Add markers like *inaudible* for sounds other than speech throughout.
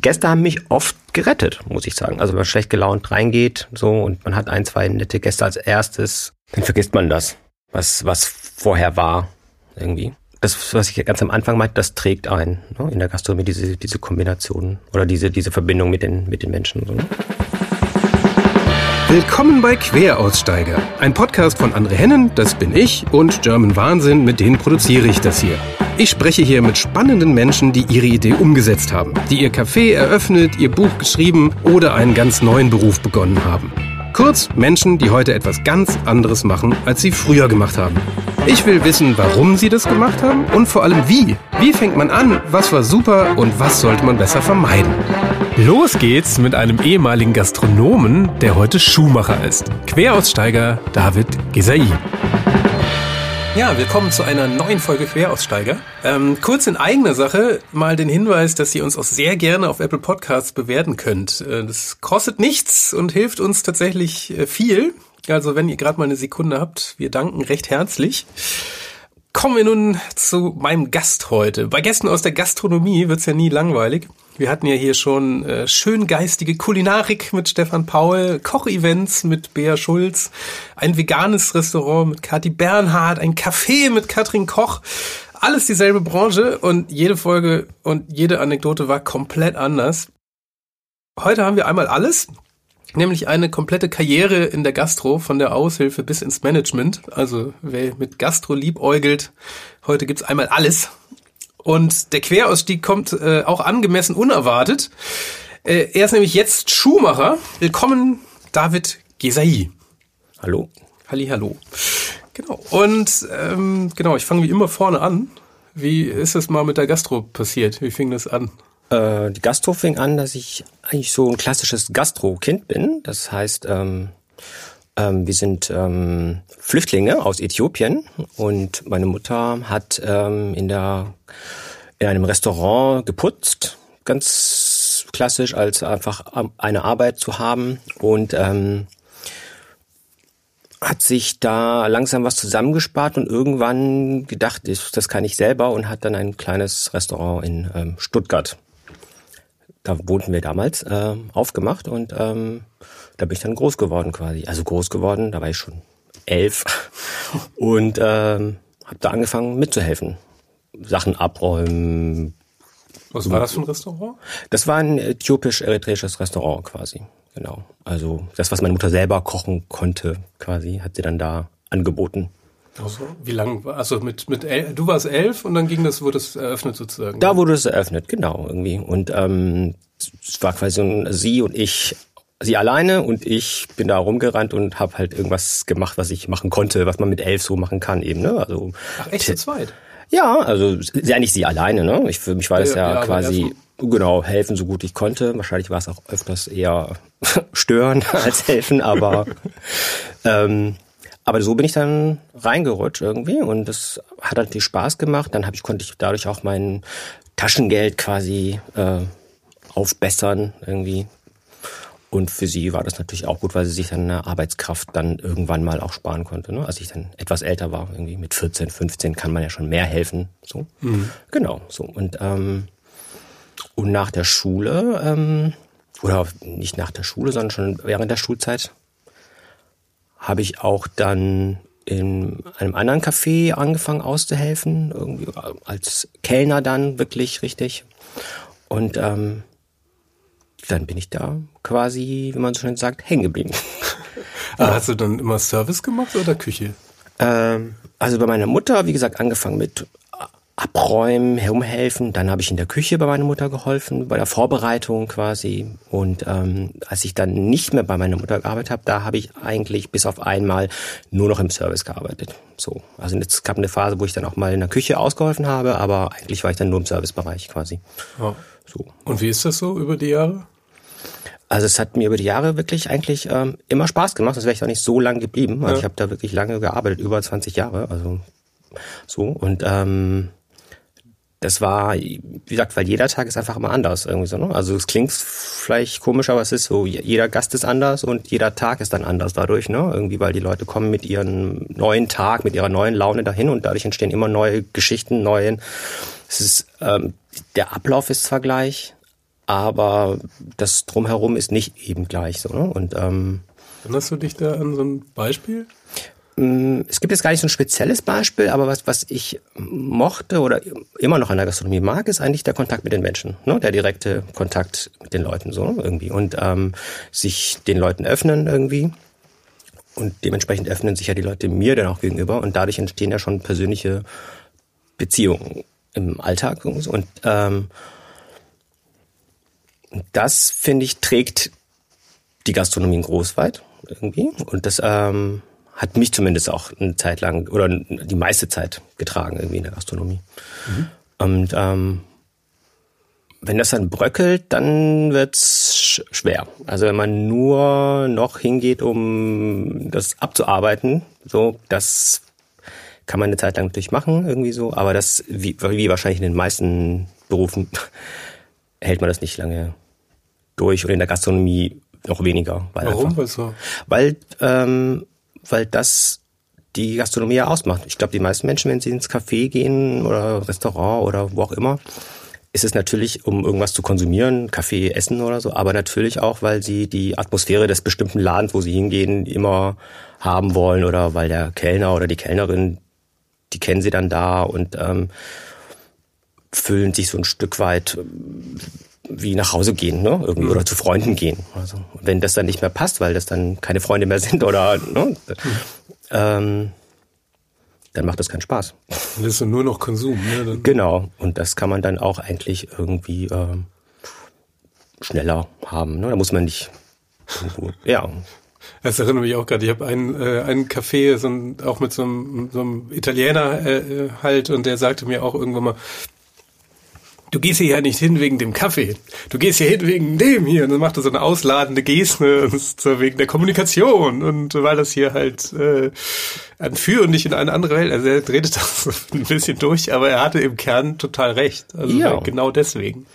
Gäste haben mich oft gerettet, muss ich sagen. Also wenn man schlecht gelaunt reingeht, so und man hat ein, zwei nette Gäste als erstes, dann vergisst man das, was, was vorher war, irgendwie. Das, was ich ganz am Anfang meinte, das trägt ein, ne, in der Gastronomie, diese, diese Kombination oder diese, diese Verbindung mit den, mit den Menschen. So, ne? Willkommen bei Queraussteiger, ein Podcast von André Hennen, das bin ich, und German Wahnsinn, mit denen produziere ich das hier. Ich spreche hier mit spannenden Menschen, die ihre Idee umgesetzt haben, die ihr Café eröffnet, ihr Buch geschrieben oder einen ganz neuen Beruf begonnen haben. Kurz Menschen, die heute etwas ganz anderes machen, als sie früher gemacht haben. Ich will wissen, warum sie das gemacht haben und vor allem wie. Wie fängt man an, was war super und was sollte man besser vermeiden. Los geht's mit einem ehemaligen Gastronomen, der heute Schuhmacher ist. Queraussteiger David Gesai. Ja, willkommen zu einer neuen Folge Queraussteiger. Ähm, kurz in eigener Sache mal den Hinweis, dass ihr uns auch sehr gerne auf Apple Podcasts bewerten könnt. Äh, das kostet nichts und hilft uns tatsächlich äh, viel. Also wenn ihr gerade mal eine Sekunde habt, wir danken recht herzlich. Kommen wir nun zu meinem Gast heute. Bei Gästen aus der Gastronomie wird's ja nie langweilig. Wir hatten ja hier schon äh, schön geistige Kulinarik mit Stefan Paul, Kochevents mit Bea Schulz, ein veganes Restaurant mit Kathi Bernhard, ein Café mit Katrin Koch. Alles dieselbe Branche und jede Folge und jede Anekdote war komplett anders. Heute haben wir einmal alles, nämlich eine komplette Karriere in der Gastro, von der Aushilfe bis ins Management. Also wer mit Gastro liebäugelt, heute gibt's einmal alles. Und der Querausstieg kommt äh, auch angemessen unerwartet. Äh, er ist nämlich jetzt Schuhmacher. Willkommen, David Gesai. Hallo. Halli, hallo. Genau. Und ähm, genau, ich fange wie immer vorne an. Wie ist es mal mit der Gastro passiert? Wie fing das an? Äh, die Gastro fing an, dass ich eigentlich so ein klassisches Gastro-Kind bin. Das heißt, ähm, ähm, wir sind ähm, Flüchtlinge aus Äthiopien und meine Mutter hat ähm, in der in einem Restaurant geputzt, ganz klassisch als einfach eine Arbeit zu haben und ähm, hat sich da langsam was zusammengespart und irgendwann gedacht, das kann ich selber und hat dann ein kleines Restaurant in ähm, Stuttgart. Da wohnten wir damals äh, aufgemacht und ähm, da bin ich dann groß geworden quasi. Also groß geworden, da war ich schon elf *laughs* und ähm, habe da angefangen mitzuhelfen. Sachen abräumen. Was war das für ein Restaurant? Das war ein äthiopisch-eritreisches Restaurant quasi. Genau. Also das, was meine Mutter selber kochen konnte, quasi, hat sie dann da angeboten. Also, wie lang war, also mit, mit el, du warst elf und dann ging das, wurde es eröffnet sozusagen? Da wurde es eröffnet, genau, irgendwie. Und ähm, es war quasi so ein sie und ich sie alleine und ich bin da rumgerannt und habe halt irgendwas gemacht, was ich machen konnte, was man mit elf so machen kann eben. Ne? Also Ach, echt zu zweit? Ja, also ja nicht sie alleine. Ne? Ich für mich war das ja, ja quasi genau helfen so gut ich konnte. Wahrscheinlich war es auch öfters eher *laughs* stören *laughs* als helfen, aber *laughs* ähm, aber so bin ich dann reingerutscht irgendwie und das hat halt viel Spaß gemacht. Dann hab ich konnte ich dadurch auch mein Taschengeld quasi äh, aufbessern irgendwie und für sie war das natürlich auch gut, weil sie sich dann eine Arbeitskraft dann irgendwann mal auch sparen konnte. Ne? Als ich dann etwas älter war, irgendwie mit 14, 15 kann man ja schon mehr helfen. So. Mhm. Genau, so. Und, ähm, und nach der Schule, ähm, oder nicht nach der Schule, sondern schon während der Schulzeit, habe ich auch dann in einem anderen Café angefangen auszuhelfen, irgendwie als Kellner dann wirklich richtig. Und ähm, dann bin ich da quasi, wie man so schön sagt, hängen geblieben. Ah, *laughs* hast du dann immer Service gemacht oder Küche? Ähm, also bei meiner Mutter, wie gesagt, angefangen mit Abräumen, herumhelfen. Dann habe ich in der Küche bei meiner Mutter geholfen, bei der Vorbereitung quasi. Und ähm, als ich dann nicht mehr bei meiner Mutter gearbeitet habe, da habe ich eigentlich bis auf einmal nur noch im Service gearbeitet. So, also es gab eine Phase, wo ich dann auch mal in der Küche ausgeholfen habe, aber eigentlich war ich dann nur im Servicebereich quasi. Ja. So. Und wie ist das so über die Jahre? Also es hat mir über die Jahre wirklich eigentlich ähm, immer Spaß gemacht, sonst wäre ich auch nicht so lang geblieben. Also ja. ich habe da wirklich lange gearbeitet, über 20 Jahre. Also so. Und ähm, das war, wie gesagt, weil jeder Tag ist einfach immer anders irgendwie so. Ne? Also es klingt vielleicht komisch, aber es ist so, jeder Gast ist anders und jeder Tag ist dann anders dadurch, ne? Irgendwie, weil die Leute kommen mit ihrem neuen Tag, mit ihrer neuen Laune dahin und dadurch entstehen immer neue Geschichten, neuen. Es ist, ähm, der Ablauf ist zwar gleich, aber das drumherum ist nicht eben gleich so. Ne? Und ähm, Erinnerst du dich da an so ein Beispiel? Mm, es gibt jetzt gar nicht so ein spezielles Beispiel, aber was, was ich mochte oder immer noch an der Gastronomie mag, ist eigentlich der Kontakt mit den Menschen, ne? der direkte Kontakt mit den Leuten so irgendwie und ähm, sich den Leuten öffnen irgendwie und dementsprechend öffnen sich ja die Leute mir dann auch gegenüber und dadurch entstehen ja schon persönliche Beziehungen im Alltag und ähm, das finde ich trägt die Gastronomie großweit irgendwie und das ähm, hat mich zumindest auch eine Zeit lang oder die meiste Zeit getragen irgendwie in der Gastronomie. Mhm. Und ähm, wenn das dann bröckelt, dann wird's schwer. Also wenn man nur noch hingeht, um das abzuarbeiten, so das kann man eine Zeit lang natürlich machen, irgendwie so, aber das, wie, wie wahrscheinlich in den meisten Berufen, *laughs* hält man das nicht lange durch und in der Gastronomie noch weniger. Weil Warum? Einfach, weil ähm, weil das die Gastronomie ja ausmacht. Ich glaube, die meisten Menschen, wenn sie ins Café gehen oder Restaurant oder wo auch immer, ist es natürlich, um irgendwas zu konsumieren, Kaffee essen oder so, aber natürlich auch, weil sie die Atmosphäre des bestimmten Ladens, wo sie hingehen, immer haben wollen oder weil der Kellner oder die Kellnerin, die kennen sie dann da und ähm, fühlen sich so ein Stück weit wie nach Hause gehen, ne? Irgendwie, mhm. oder zu Freunden gehen. Also, wenn das dann nicht mehr passt, weil das dann keine Freunde mehr *laughs* sind oder ne? Ähm, dann macht das keinen Spaß. Dann ist nur noch Konsum, ne? Genau. Und das kann man dann auch eigentlich irgendwie ähm, schneller haben. Ne? Da muss man nicht ja. Das erinnert mich auch gerade. Ich habe einen, äh, einen Café, so ein, auch mit so einem, so einem Italiener äh, äh halt, und der sagte mir auch irgendwann mal, du gehst hier ja nicht hin wegen dem Kaffee. Du gehst hier hin wegen dem hier. Und dann macht er so eine ausladende Geste *laughs* und so wegen der Kommunikation. Und weil das hier halt äh, ein Für und nicht in eine andere Welt. Also er redet *laughs* das ein bisschen durch, aber er hatte im Kern total recht. Also ja. genau deswegen.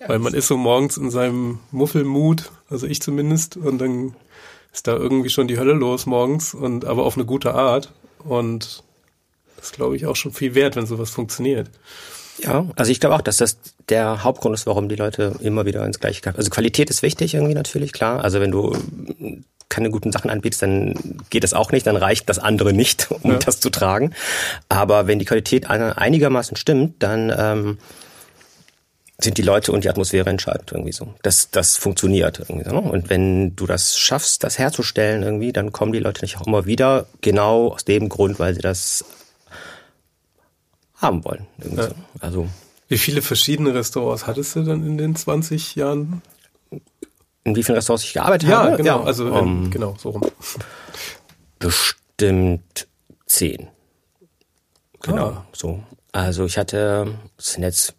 Ja, weil man ist so morgens in seinem Muffelmut, also ich zumindest, und dann ist da irgendwie schon die Hölle los morgens und aber auf eine gute Art. Und das glaube ich auch schon viel wert, wenn sowas funktioniert. Ja, also ich glaube auch, dass das der Hauptgrund ist, warum die Leute immer wieder ins gleiche Café. Also Qualität ist wichtig irgendwie natürlich, klar. Also wenn du keine guten Sachen anbietest, dann geht das auch nicht, dann reicht das andere nicht, *laughs* um ja. das zu tragen. Aber wenn die Qualität einigermaßen stimmt, dann ähm, sind die Leute und die Atmosphäre entscheidend irgendwie so. Das, das funktioniert irgendwie so. Ne? Und wenn du das schaffst, das herzustellen irgendwie, dann kommen die Leute nicht auch immer wieder, genau aus dem Grund, weil sie das haben wollen. Ja. So. Also wie viele verschiedene Restaurants hattest du dann in den 20 Jahren? In wie vielen Restaurants ich gearbeitet ja, habe? Genau, ja, also um, ähm, genau, so rum. Bestimmt zehn. Genau, ah. so. Also ich hatte, das sind jetzt,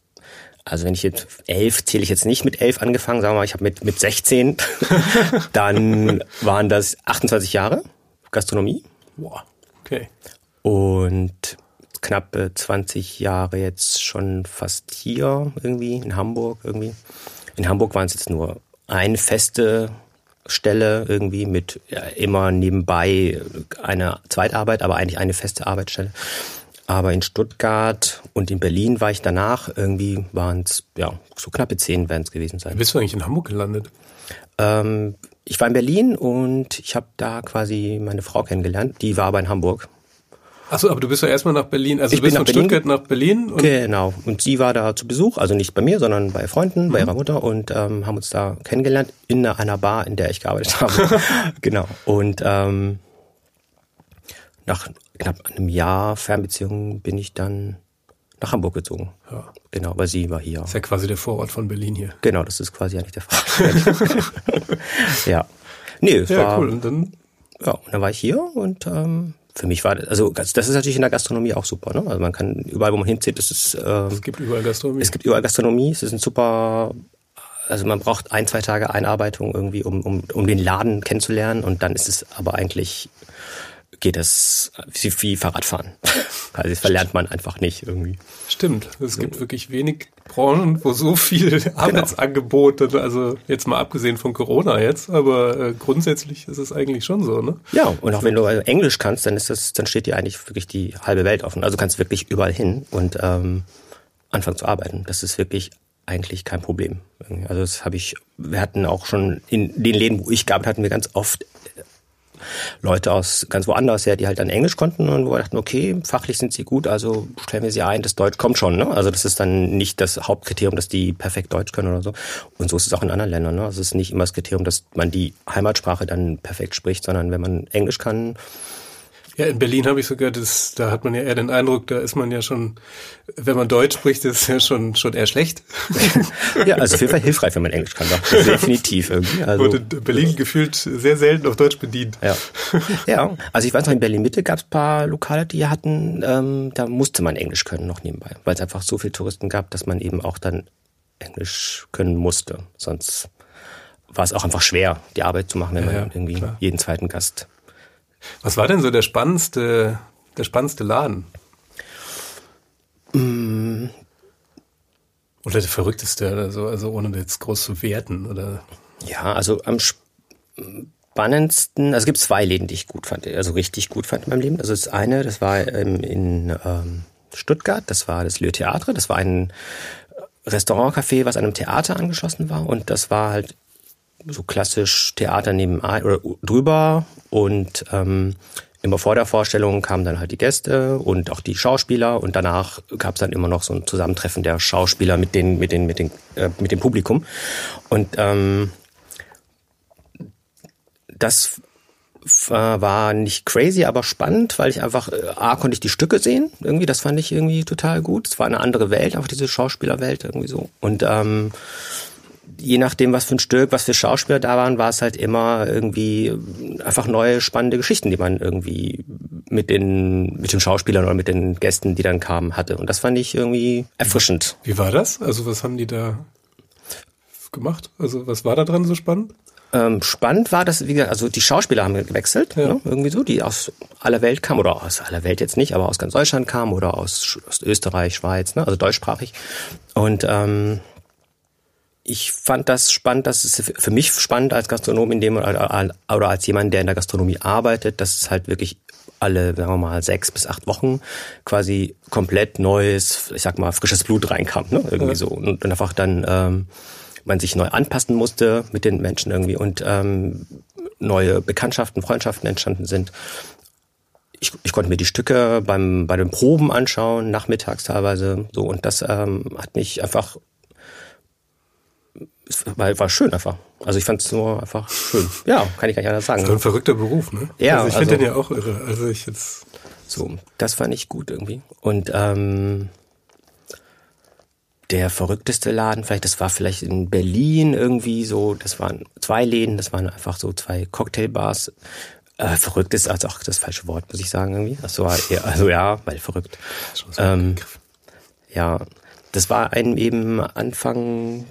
also wenn ich jetzt elf, zähle ich jetzt nicht mit elf angefangen, sagen wir mal, ich habe mit, mit 16, *laughs* dann waren das 28 Jahre Gastronomie. Boah, okay. Und knappe 20 Jahre jetzt schon fast hier irgendwie in Hamburg irgendwie. In Hamburg waren es jetzt nur eine feste Stelle irgendwie mit ja, immer nebenbei eine Zweitarbeit, aber eigentlich eine feste Arbeitsstelle. Aber in Stuttgart und in Berlin war ich danach. Irgendwie waren es, ja, so knappe zehn werden es gewesen sein. Bist du eigentlich in Hamburg gelandet? Ähm, ich war in Berlin und ich habe da quasi meine Frau kennengelernt. Die war aber in Hamburg. Achso, aber du bist ja erstmal nach Berlin, also ich du bist von Berlin. Stuttgart nach Berlin? Und genau. Und sie war da zu Besuch, also nicht bei mir, sondern bei Freunden, mhm. bei ihrer Mutter und ähm, haben uns da kennengelernt in einer Bar, in der ich gearbeitet habe. *laughs* genau. Und ähm, nach knapp einem Jahr Fernbeziehung bin ich dann nach Hamburg gezogen. Ja. Genau, weil sie war hier. Das ist ja quasi der Vorort von Berlin hier. Genau, das ist quasi eigentlich der Vorort. *laughs* *laughs* ja. Nee, es ja, war, cool. Und dann? Ja, und dann war ich hier und ähm, für mich war das, also das ist natürlich in der Gastronomie auch super. Ne? Also man kann überall, wo man hinzieht, das ist. Ähm, es gibt überall Gastronomie. Es gibt überall Gastronomie. Es ist ein super. Also man braucht ein, zwei Tage Einarbeitung irgendwie, um, um, um den Laden kennenzulernen. Und dann ist es aber eigentlich geht es wie, wie Fahrradfahren. *laughs* Also das verlernt man einfach nicht irgendwie. Stimmt. Es gibt wirklich wenig Branchen, wo so viel *laughs* genau. Arbeitsangebote, also jetzt mal abgesehen von Corona jetzt, aber äh, grundsätzlich ist es eigentlich schon so, ne? Ja, und auch wenn du also Englisch kannst, dann ist das, dann steht dir eigentlich wirklich die halbe Welt offen. Also kannst wirklich überall hin und ähm, anfangen zu arbeiten. Das ist wirklich eigentlich kein Problem. Also das habe ich, wir hatten auch schon in den Läden, wo ich gab, hatten wir ganz oft Leute aus ganz woanders her, die halt dann Englisch konnten und wo wir dachten, okay, fachlich sind sie gut, also stellen wir sie ein, das Deutsch kommt schon. Ne? Also das ist dann nicht das Hauptkriterium, dass die perfekt Deutsch können oder so. Und so ist es auch in anderen Ländern. Ne? Also es ist nicht immer das Kriterium, dass man die Heimatsprache dann perfekt spricht, sondern wenn man Englisch kann, ja, in Berlin habe ich sogar das, da hat man ja eher den Eindruck, da ist man ja schon, wenn man Deutsch spricht, ist ja schon, schon eher schlecht. *laughs* ja, also auf jeden Fall hilfreich, wenn man Englisch kann, doch. Definitiv irgendwie. Also, Wurde in Berlin gefühlt sehr selten auf Deutsch bedient. Ja. Ja. Also ich weiß noch, in Berlin Mitte gab es paar Lokale, die hatten, ähm, da musste man Englisch können noch nebenbei, weil es einfach so viele Touristen gab, dass man eben auch dann Englisch können musste. Sonst war es auch einfach schwer, die Arbeit zu machen, wenn man ja, irgendwie klar. jeden zweiten Gast was war denn so der spannendste, der spannendste Laden? Mm. Oder der verrückteste oder so, also ohne jetzt groß zu werten, oder? Ja, also am spannendsten, also es gibt zwei Läden, die ich gut fand, also richtig gut fand in meinem Leben. Also das eine, das war ähm, in ähm, Stuttgart, das war das Le Theatre, das war ein Restaurantcafé, was einem Theater angeschlossen war und das war halt so klassisch Theater nebenan oder drüber und ähm, immer vor der Vorstellung kamen dann halt die Gäste und auch die Schauspieler und danach gab es dann immer noch so ein Zusammentreffen der Schauspieler mit den mit den mit den äh, mit dem Publikum und ähm, das war nicht crazy, aber spannend, weil ich einfach, äh, A, konnte ich die Stücke sehen, irgendwie, das fand ich irgendwie total gut. Es war eine andere Welt, einfach diese Schauspielerwelt irgendwie so. Und ähm, je nachdem, was für ein Stück, was für Schauspieler da waren, war es halt immer irgendwie einfach neue spannende Geschichten, die man irgendwie mit den mit den Schauspielern oder mit den Gästen, die dann kamen, hatte. Und das fand ich irgendwie erfrischend. Wie war das? Also was haben die da gemacht? Also was war da dran so spannend? Ähm, spannend war das, wie gesagt, also die Schauspieler haben gewechselt, ja. ne, irgendwie so, die aus aller Welt kamen, oder aus aller Welt jetzt nicht, aber aus ganz Deutschland kamen oder aus, aus Österreich, Schweiz, ne, also deutschsprachig. Und ähm, ich fand das spannend, das ist für mich spannend als Gastronom in dem oder als jemand, der in der Gastronomie arbeitet, dass es halt wirklich alle, sagen wir mal, sechs bis acht Wochen quasi komplett neues, ich sag mal, frisches Blut reinkam, ne? Irgendwie ja. so. Und, einfach dann ähm, man sich neu anpassen musste mit den Menschen irgendwie und ähm, neue Bekanntschaften, Freundschaften entstanden sind. Ich, ich konnte mir die Stücke beim bei den Proben anschauen, nachmittags teilweise so und das ähm, hat mich einfach war, war schön einfach. Also ich fand es nur einfach schön. Ja, kann ich gar nicht anders sagen. So ein verrückter Beruf, ne? Ja. Also ich finde also, den ja auch irre. Also ich jetzt. So, das fand ich gut irgendwie. Und ähm, der verrückteste Laden, vielleicht, das war vielleicht in Berlin irgendwie so, das waren zwei Läden, das waren einfach so zwei Cocktailbars. Äh, verrückt ist also auch das falsche Wort, muss ich sagen, irgendwie. Ach so, ja, also ja, weil verrückt. Ähm, ja, das war einem eben Anfang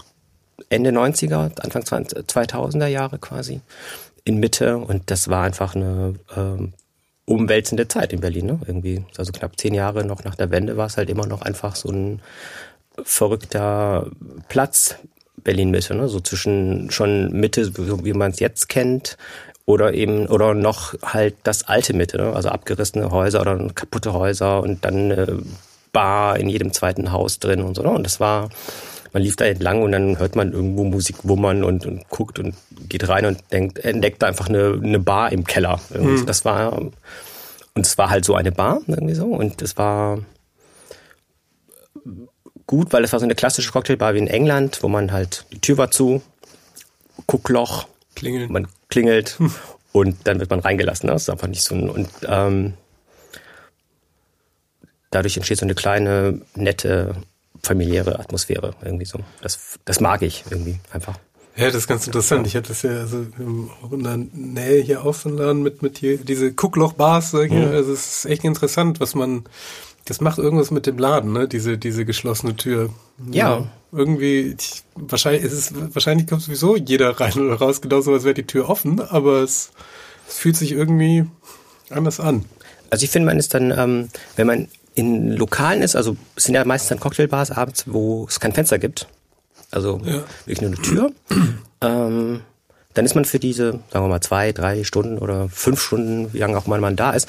Ende 90er, Anfang 2000er Jahre quasi in Mitte und das war einfach eine ähm, umwälzende Zeit in Berlin. Ne? Irgendwie, also knapp zehn Jahre noch nach der Wende war es halt immer noch einfach so ein verrückter Platz Berlin Mitte, ne? so zwischen schon Mitte, so wie man es jetzt kennt, oder eben oder noch halt das alte Mitte, ne? also abgerissene Häuser oder kaputte Häuser und dann eine Bar in jedem zweiten Haus drin und so. Ne? Und das war man lief da entlang und dann hört man irgendwo Musik wummern und, und guckt und geht rein und denkt, entdeckt einfach eine, eine Bar im Keller. Mhm. Das war, und es war halt so eine Bar, irgendwie so, und es war gut, weil es war so eine klassische Cocktailbar wie in England, wo man halt, die Tür war zu, Guckloch, Klingeln. man klingelt hm. und dann wird man reingelassen. Ne? Das ist einfach nicht so ein, und ähm, dadurch entsteht so eine kleine, nette familiäre Atmosphäre irgendwie so. Das, das mag ich irgendwie einfach. Ja, das ist ganz interessant. Ich hatte das ja also auch in der Nähe hier auch so einen Laden mit, mit hier, diese Kuckloch-Bars, sag ich mhm. Also es ist echt interessant, was man, das macht irgendwas mit dem Laden, ne? Diese, diese geschlossene Tür. Ja. ja irgendwie, ich, wahrscheinlich, ist es, wahrscheinlich kommt sowieso jeder rein oder raus, genauso als wäre die Tür offen, aber es, es fühlt sich irgendwie anders an. Also ich finde, man ist dann, ähm, wenn man in Lokalen ist, also es sind ja meistens dann Cocktailbars abends, wo es kein Fenster gibt. Also ja. wirklich nur eine Tür. *clears throat* ähm, dann ist man für diese, sagen wir mal, zwei, drei Stunden oder fünf Stunden, wie lange auch mal man da ist,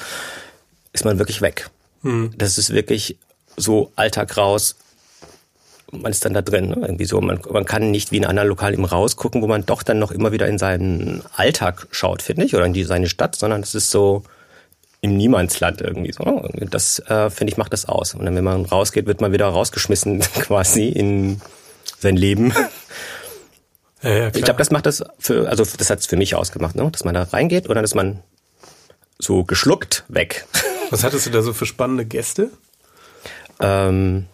ist man wirklich weg. Mhm. Das ist wirklich so Alltag raus, man ist dann da drin. Ne? Irgendwie so. Man, man kann nicht wie in anderen Lokalen eben rausgucken, wo man doch dann noch immer wieder in seinen Alltag schaut, finde ich, oder in die, seine Stadt, sondern es ist so im Niemandsland irgendwie so. Das, äh, finde ich, macht das aus. Und dann, wenn man rausgeht, wird man wieder rausgeschmissen *laughs* quasi in sein Leben. Ja, ja, ich glaube, das macht das für, also das hat es für mich ausgemacht, ne? dass man da reingeht oder dass man so geschluckt weg. *laughs* Was hattest du da so für spannende Gäste? Ähm,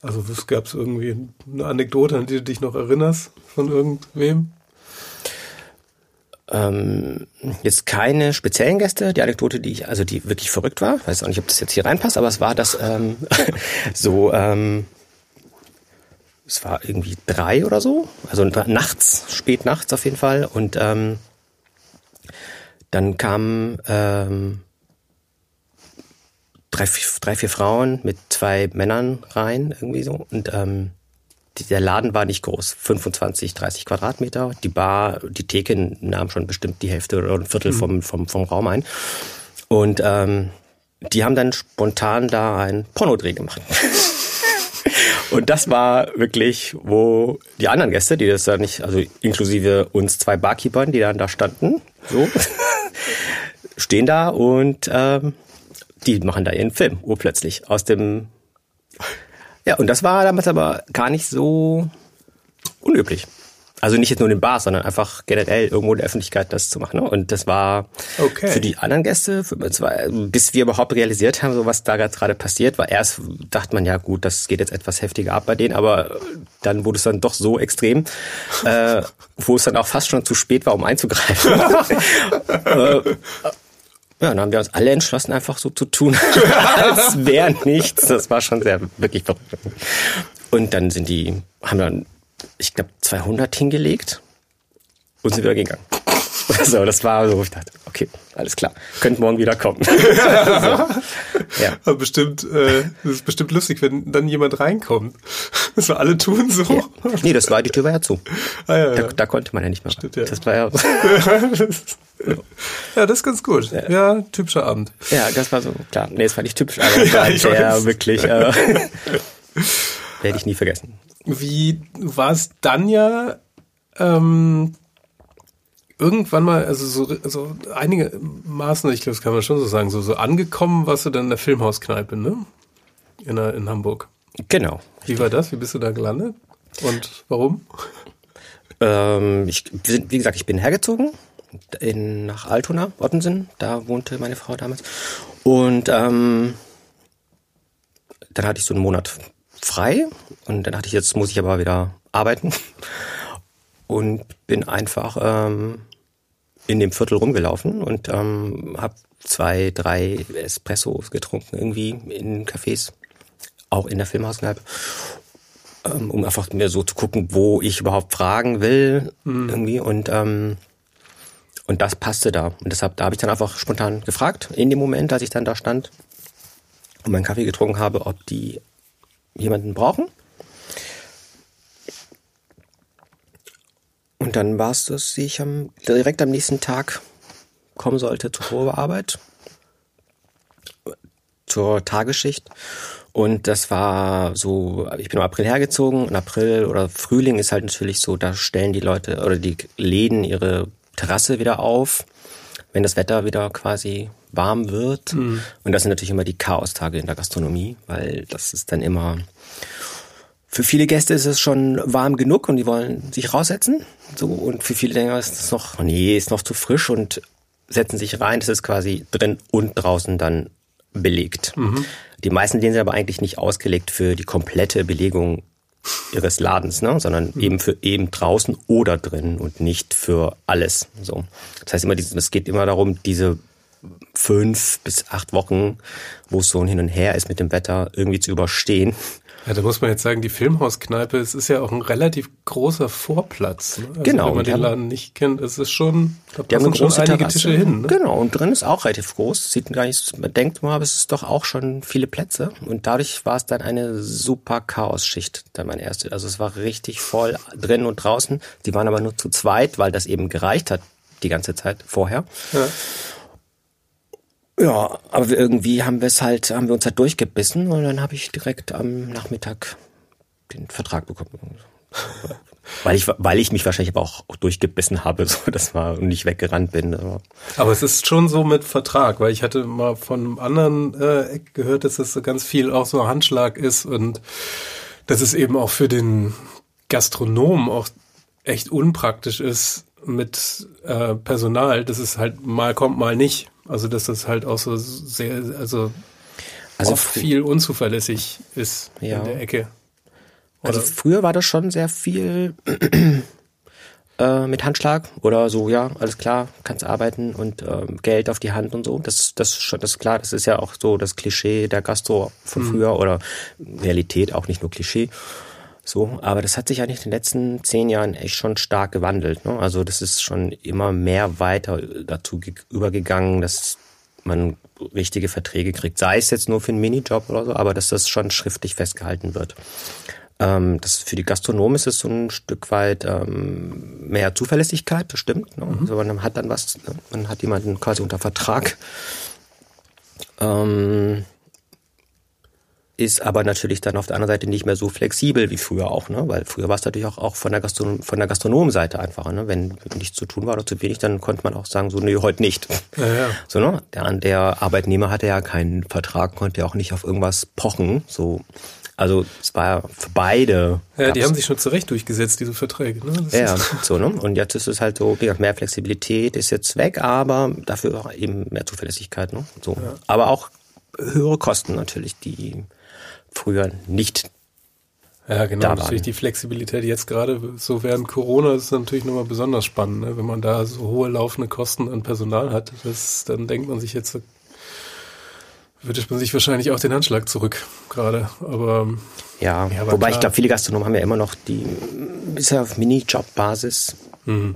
also gab es irgendwie eine Anekdote, an die du dich noch erinnerst von irgendwem? Ähm, jetzt keine speziellen Gäste. Die Anekdote, die ich, also die wirklich verrückt war, weiß auch nicht, ob das jetzt hier reinpasst, aber es war das ähm, *laughs* so, ähm, es war irgendwie drei oder so, also nachts, spät nachts auf jeden Fall. Und ähm, dann kamen ähm, drei, drei, vier Frauen mit zwei Männern rein, irgendwie so. Und ähm, der Laden war nicht groß, 25, 30 Quadratmeter. Die Bar, die Theke nahm schon bestimmt die Hälfte oder ein Viertel mhm. vom, vom, vom Raum ein. Und ähm, die haben dann spontan da einen Pornodreh gemacht. *laughs* Und das war wirklich, wo die anderen Gäste, die das da nicht, also inklusive uns zwei Barkeepern, die dann da standen, so, *laughs* stehen da und ähm, die machen da ihren Film urplötzlich aus dem. Ja, und das war damals aber gar nicht so unüblich. Also nicht jetzt nur in den Bars, sondern einfach generell irgendwo in der Öffentlichkeit das zu machen. Ne? Und das war okay. für die anderen Gäste, für, war, bis wir überhaupt realisiert haben, so was da gerade passiert, war erst dachte man ja gut, das geht jetzt etwas heftiger ab bei denen, aber dann wurde es dann doch so extrem, äh, wo es dann auch fast schon zu spät war, um einzugreifen. *laughs* äh, ja, dann haben wir uns alle entschlossen, einfach so zu tun, *laughs* als wäre nichts. Das war schon sehr, wirklich verrückt. Und dann sind die, haben dann ich glaube, 200 hingelegt und sind wieder gegangen. *laughs* So, das war so, ich dachte, okay, alles klar, könnt morgen wieder kommen. *laughs* so, ja. Aber bestimmt, äh, das ist bestimmt lustig, wenn dann jemand reinkommt. *laughs* Das war alle tun so. Ja. Nee, das war, die Tür war ja zu. Ah, ja, da, ja. da konnte man ja nicht mehr. Stimmt, ja. Das war ja. *laughs* ja, das ist ganz gut. Ja. ja, typischer Abend. Ja, das war so, klar. Nee, das war nicht typisch, aber das war sehr wirklich, äh, werde ich nie vergessen wie war es dann ja ähm, irgendwann mal, also so, so einige Maßen, ich glaube, das kann man schon so sagen, so, so angekommen warst du dann in der Filmhauskneipe, ne? In, der, in Hamburg. Genau. Wie war das? Wie bist du da gelandet? Und warum? Ähm, ich, wie gesagt, ich bin hergezogen in, nach Altona, Ottensen. Da wohnte meine Frau damals. Und ähm, dann hatte ich so einen Monat frei und dann dachte ich, jetzt muss ich aber wieder arbeiten und bin einfach ähm, in dem Viertel rumgelaufen und ähm, habe zwei, drei Espressos getrunken irgendwie in Cafés, auch in der Filmhauskneipe, ähm, um einfach mir so zu gucken, wo ich überhaupt fragen will mhm. irgendwie und ähm, und das passte da und deshalb da habe ich dann einfach spontan gefragt in dem Moment, als ich dann da stand und meinen Kaffee getrunken habe, ob die jemanden brauchen. Und dann war es, dass ich am, direkt am nächsten Tag kommen sollte zur Probearbeit, zur Tagesschicht. Und das war so, ich bin im April hergezogen. In April oder Frühling ist halt natürlich so, da stellen die Leute oder die Läden ihre Terrasse wieder auf, wenn das Wetter wieder quasi warm wird. Mhm. Und das sind natürlich immer die Chaostage in der Gastronomie, weil das ist dann immer für viele Gäste ist es schon warm genug und die wollen sich raussetzen. So, und für viele denken, ist es noch, nee, ist noch zu frisch und setzen sich rein. Das ist quasi drin und draußen dann belegt. Mhm. Die meisten Läden sind aber eigentlich nicht ausgelegt für die komplette Belegung ihres Ladens, ne? sondern mhm. eben für eben draußen oder drin und nicht für alles. So. Das heißt immer, es geht immer darum, diese fünf bis acht Wochen, wo es so ein Hin und Her ist mit dem Wetter, irgendwie zu überstehen. Ja, da muss man jetzt sagen, die Filmhauskneipe, es ist ja auch ein relativ großer Vorplatz. Ne? Also genau. Wenn man den Laden nicht kennt, es ist schon, da die passen schon einige Terrasse. Tische hin. Ne? Genau, und drin ist auch relativ groß. Sieht gar nicht, man denkt mal, aber es ist doch auch schon viele Plätze. Und dadurch war es dann eine super Chaos-Schicht, dann meine erste. Also es war richtig voll drin und draußen. Die waren aber nur zu zweit, weil das eben gereicht hat die ganze Zeit vorher. Ja. Ja, aber irgendwie haben wir es halt, haben wir uns halt durchgebissen und dann habe ich direkt am Nachmittag den Vertrag bekommen. *laughs* weil ich, weil ich mich wahrscheinlich aber auch durchgebissen habe, *laughs* so dass man nicht weggerannt bin. Aber. aber es ist schon so mit Vertrag, weil ich hatte mal von einem anderen äh, gehört, dass das so ganz viel auch so Handschlag ist und dass es eben auch für den Gastronom auch echt unpraktisch ist mit äh, Personal, dass es halt mal kommt, mal nicht. Also dass das halt auch so sehr, also, also oft viel unzuverlässig ist ja. in der Ecke. Also früher war das schon sehr viel *clears throat* äh, mit Handschlag oder so, ja, alles klar, kannst arbeiten und ähm, Geld auf die Hand und so. Das, das schon, das ist klar, das ist ja auch so das Klischee der Gastro von mhm. früher oder Realität, auch nicht nur Klischee. So, aber das hat sich eigentlich in den letzten zehn Jahren echt schon stark gewandelt. Ne? Also das ist schon immer mehr weiter dazu übergegangen, dass man richtige Verträge kriegt. Sei es jetzt nur für einen Minijob oder so, aber dass das schon schriftlich festgehalten wird. Ähm, das für die Gastronomen ist es so ein Stück weit ähm, mehr Zuverlässigkeit, das stimmt. Ne? Mhm. Also man hat dann was, ne? man hat jemanden quasi unter Vertrag. Ähm, ist aber natürlich dann auf der anderen Seite nicht mehr so flexibel wie früher auch, ne? Weil früher war es natürlich auch, auch von der Gastronom von der Gastronomenseite einfacher, ne? Wenn nichts zu tun war oder zu wenig, dann konnte man auch sagen, so, nee, heute nicht. Ja, ja. So, ne? Der, der Arbeitnehmer hatte ja keinen Vertrag, konnte ja auch nicht auf irgendwas pochen. So, also es war für beide. Ja, die haben sich schon zurecht durchgesetzt, diese Verträge. Ne? ja, *laughs* so, ne? Und jetzt ist es halt so, mehr Flexibilität ist jetzt weg, aber dafür auch eben mehr Zuverlässigkeit. Ne? So. Ja. Aber auch höhere Kosten natürlich, die früher nicht ja, genau, natürlich die Flexibilität jetzt gerade so während Corona ist natürlich nochmal besonders spannend, ne? wenn man da so hohe laufende Kosten an Personal hat. Das, dann denkt man sich jetzt, würde man sich wahrscheinlich auch den Handschlag zurück gerade. Aber ja, ja wobei klar. ich glaube, viele Gastronomen haben ja immer noch die bisher auf Minijob-Basis. Mhm.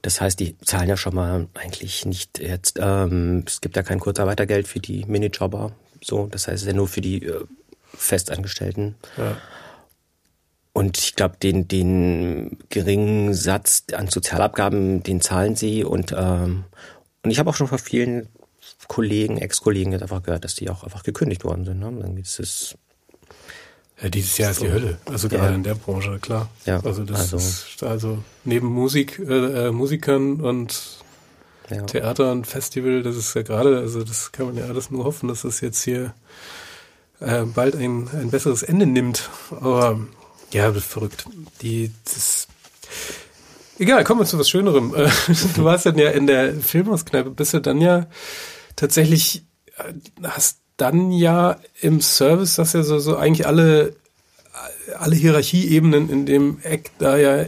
Das heißt, die zahlen ja schon mal eigentlich nicht jetzt. Ähm, es gibt ja kein Kurzarbeitergeld für die Minijobber. So, das heißt, es ist ja nur für die äh, Festangestellten. Ja. Und ich glaube, den, den geringen Satz an Sozialabgaben, den zahlen sie. Und, ähm, und ich habe auch schon von vielen Kollegen, Ex-Kollegen jetzt einfach gehört, dass die auch einfach gekündigt worden sind. Ne? Dann ist es ja, dieses Jahr ist die Hölle. Also gerade ja. in der Branche, klar. Ja, also das also, ist also neben Musik, äh, äh Musikern und ja. Theater und Festival, das ist ja gerade, also das kann man ja alles nur hoffen, dass das jetzt hier äh, bald ein, ein besseres Ende nimmt. Aber ja, das ist verrückt. Die, das, egal, kommen wir zu was Schönerem. *laughs* du warst dann ja in der Filmhauskneipe, bist du dann ja tatsächlich, äh, hast dann ja im Service, das ja so, so eigentlich alle, alle Hierarchieebenen in dem Eck da ja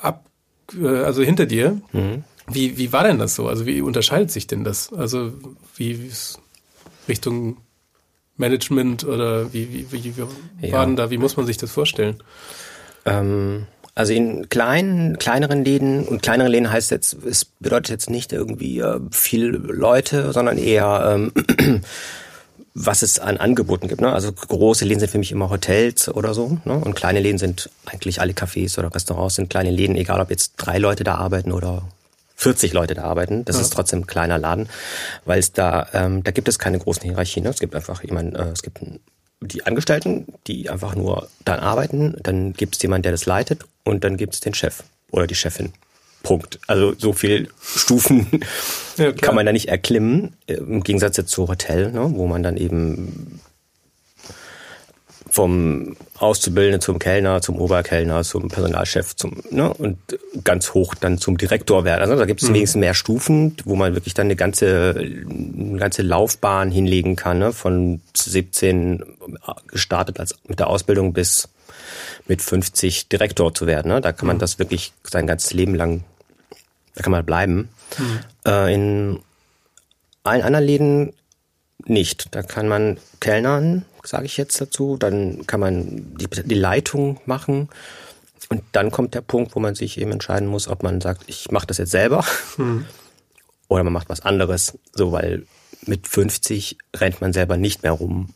ab, äh, also hinter dir. Mhm. Wie, wie war denn das so? Also wie unterscheidet sich denn das? Also wie, Richtung Management oder wie, wie, wie, wie ja. war denn da, wie muss man sich das vorstellen? Ähm, also in kleinen, kleineren Läden und kleinere Läden heißt jetzt, es bedeutet jetzt nicht irgendwie äh, viel Leute, sondern eher ähm, *clears throat* was es an Angeboten gibt. Ne? Also große Läden sind für mich immer Hotels oder so. Ne? Und kleine Läden sind eigentlich alle Cafés oder Restaurants sind kleine Läden, egal ob jetzt drei Leute da arbeiten oder 40 Leute da arbeiten. Das ja. ist trotzdem ein kleiner Laden, weil es da, ähm, da gibt es keine großen Hierarchien. Ne? Es gibt einfach jemanden, äh, es gibt die Angestellten, die einfach nur dann arbeiten. Dann gibt es jemanden, der das leitet und dann gibt es den Chef oder die Chefin. Punkt. Also so viel Stufen *laughs* ja, kann man da nicht erklimmen, im Gegensatz jetzt zu Hotel, ne, wo man dann eben vom Auszubildenden zum Kellner, zum Oberkellner, zum Personalchef, zum ne, und ganz hoch dann zum Direktor werden. Also da gibt es mhm. wenigstens mehr Stufen, wo man wirklich dann eine ganze eine ganze Laufbahn hinlegen kann, ne, von 17 gestartet als mit der Ausbildung bis mit 50 Direktor zu werden. Ne? Da kann man mhm. das wirklich sein ganzes Leben lang, da kann man bleiben. Mhm. Äh, in allen anderen Läden nicht. Da kann man Kellnern, sage ich jetzt dazu, dann kann man die, die Leitung machen. Und dann kommt der Punkt, wo man sich eben entscheiden muss, ob man sagt, ich mache das jetzt selber mhm. oder man macht was anderes. So, weil mit 50 rennt man selber nicht mehr rum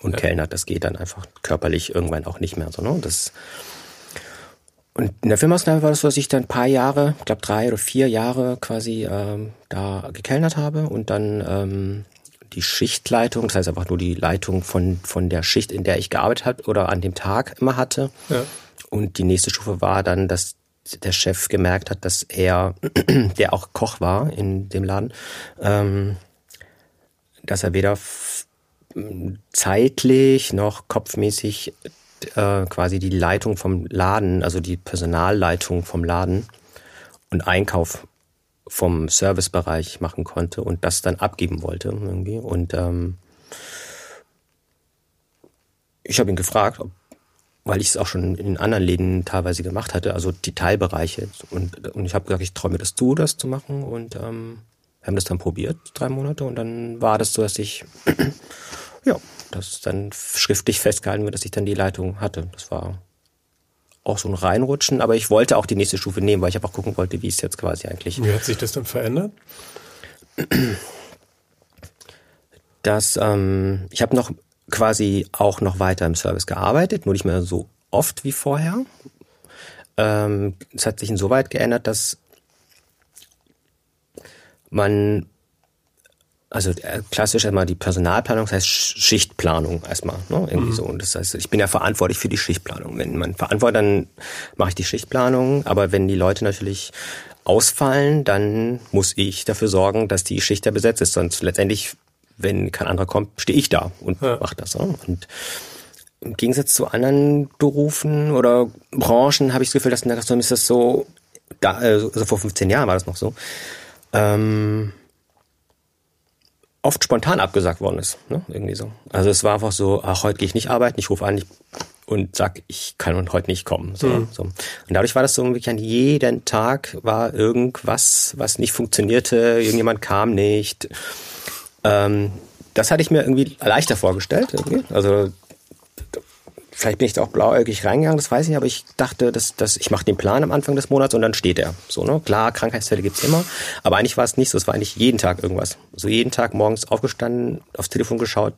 und ja. kellnert. Das geht dann einfach körperlich irgendwann auch nicht mehr so. Ne? Das und in der Firmausnahme war das so, dass ich dann ein paar Jahre, ich glaube drei oder vier Jahre quasi ähm, da gekellnert habe und dann ähm, die Schichtleitung, das heißt einfach nur die Leitung von, von der Schicht, in der ich gearbeitet habe oder an dem Tag immer hatte. Ja. Und die nächste Stufe war dann, dass der Chef gemerkt hat, dass er, *clears throat* der auch Koch war in dem Laden, ähm, dass er weder zeitlich noch kopfmäßig äh, quasi die Leitung vom Laden, also die Personalleitung vom Laden und Einkauf vom Servicebereich machen konnte und das dann abgeben wollte irgendwie. Und ähm, ich habe ihn gefragt, ob, weil ich es auch schon in anderen Läden teilweise gemacht hatte, also die Teilbereiche. Und, und ich habe gesagt, ich traue mir das zu, das zu machen. Und ähm, haben das dann probiert, drei Monate. Und dann war das so, dass ich *clears throat* ja, das dann schriftlich festgehalten wird, dass ich dann die Leitung hatte. Das war auch so ein Reinrutschen, aber ich wollte auch die nächste Stufe nehmen, weil ich auch gucken wollte, wie es jetzt quasi eigentlich. Wie hat sich das dann verändert? Das, ähm, ich habe noch quasi auch noch weiter im Service gearbeitet, nur nicht mehr so oft wie vorher. Ähm, es hat sich insoweit geändert, dass man also äh, klassisch einmal die Personalplanung, das heißt Schichtplanung erstmal, ne? Irgendwie mhm. so. Und das heißt, ich bin ja verantwortlich für die Schichtplanung. Wenn man verantwortet, dann mache ich die Schichtplanung, aber wenn die Leute natürlich ausfallen, dann muss ich dafür sorgen, dass die Schicht ja besetzt ist. Sonst letztendlich, wenn kein anderer kommt, stehe ich da und ja. mache das. Ne? Und im Gegensatz zu anderen Berufen oder Branchen habe ich das Gefühl, dass in der Gastronomie ist das so, da, also vor 15 Jahren war das noch so. Ähm, oft spontan abgesagt worden ist. Ne? Irgendwie so. Also es war einfach so, ach, heute gehe ich nicht arbeiten, ich rufe an ich, und sag, ich kann heute nicht kommen. So, mhm. so. Und dadurch war das so wirklich an jedem Tag war irgendwas, was nicht funktionierte, irgendjemand kam nicht. Ähm, das hatte ich mir irgendwie leichter vorgestellt. Irgendwie. Also vielleicht bin ich da auch blauäugig reingegangen, das weiß ich nicht, aber ich dachte, dass, dass ich mache den Plan am Anfang des Monats und dann steht er. So, ne? Klar, Krankheitsfälle gibt's immer, aber eigentlich war es nicht so. Es war eigentlich jeden Tag irgendwas. So jeden Tag morgens aufgestanden, aufs Telefon geschaut,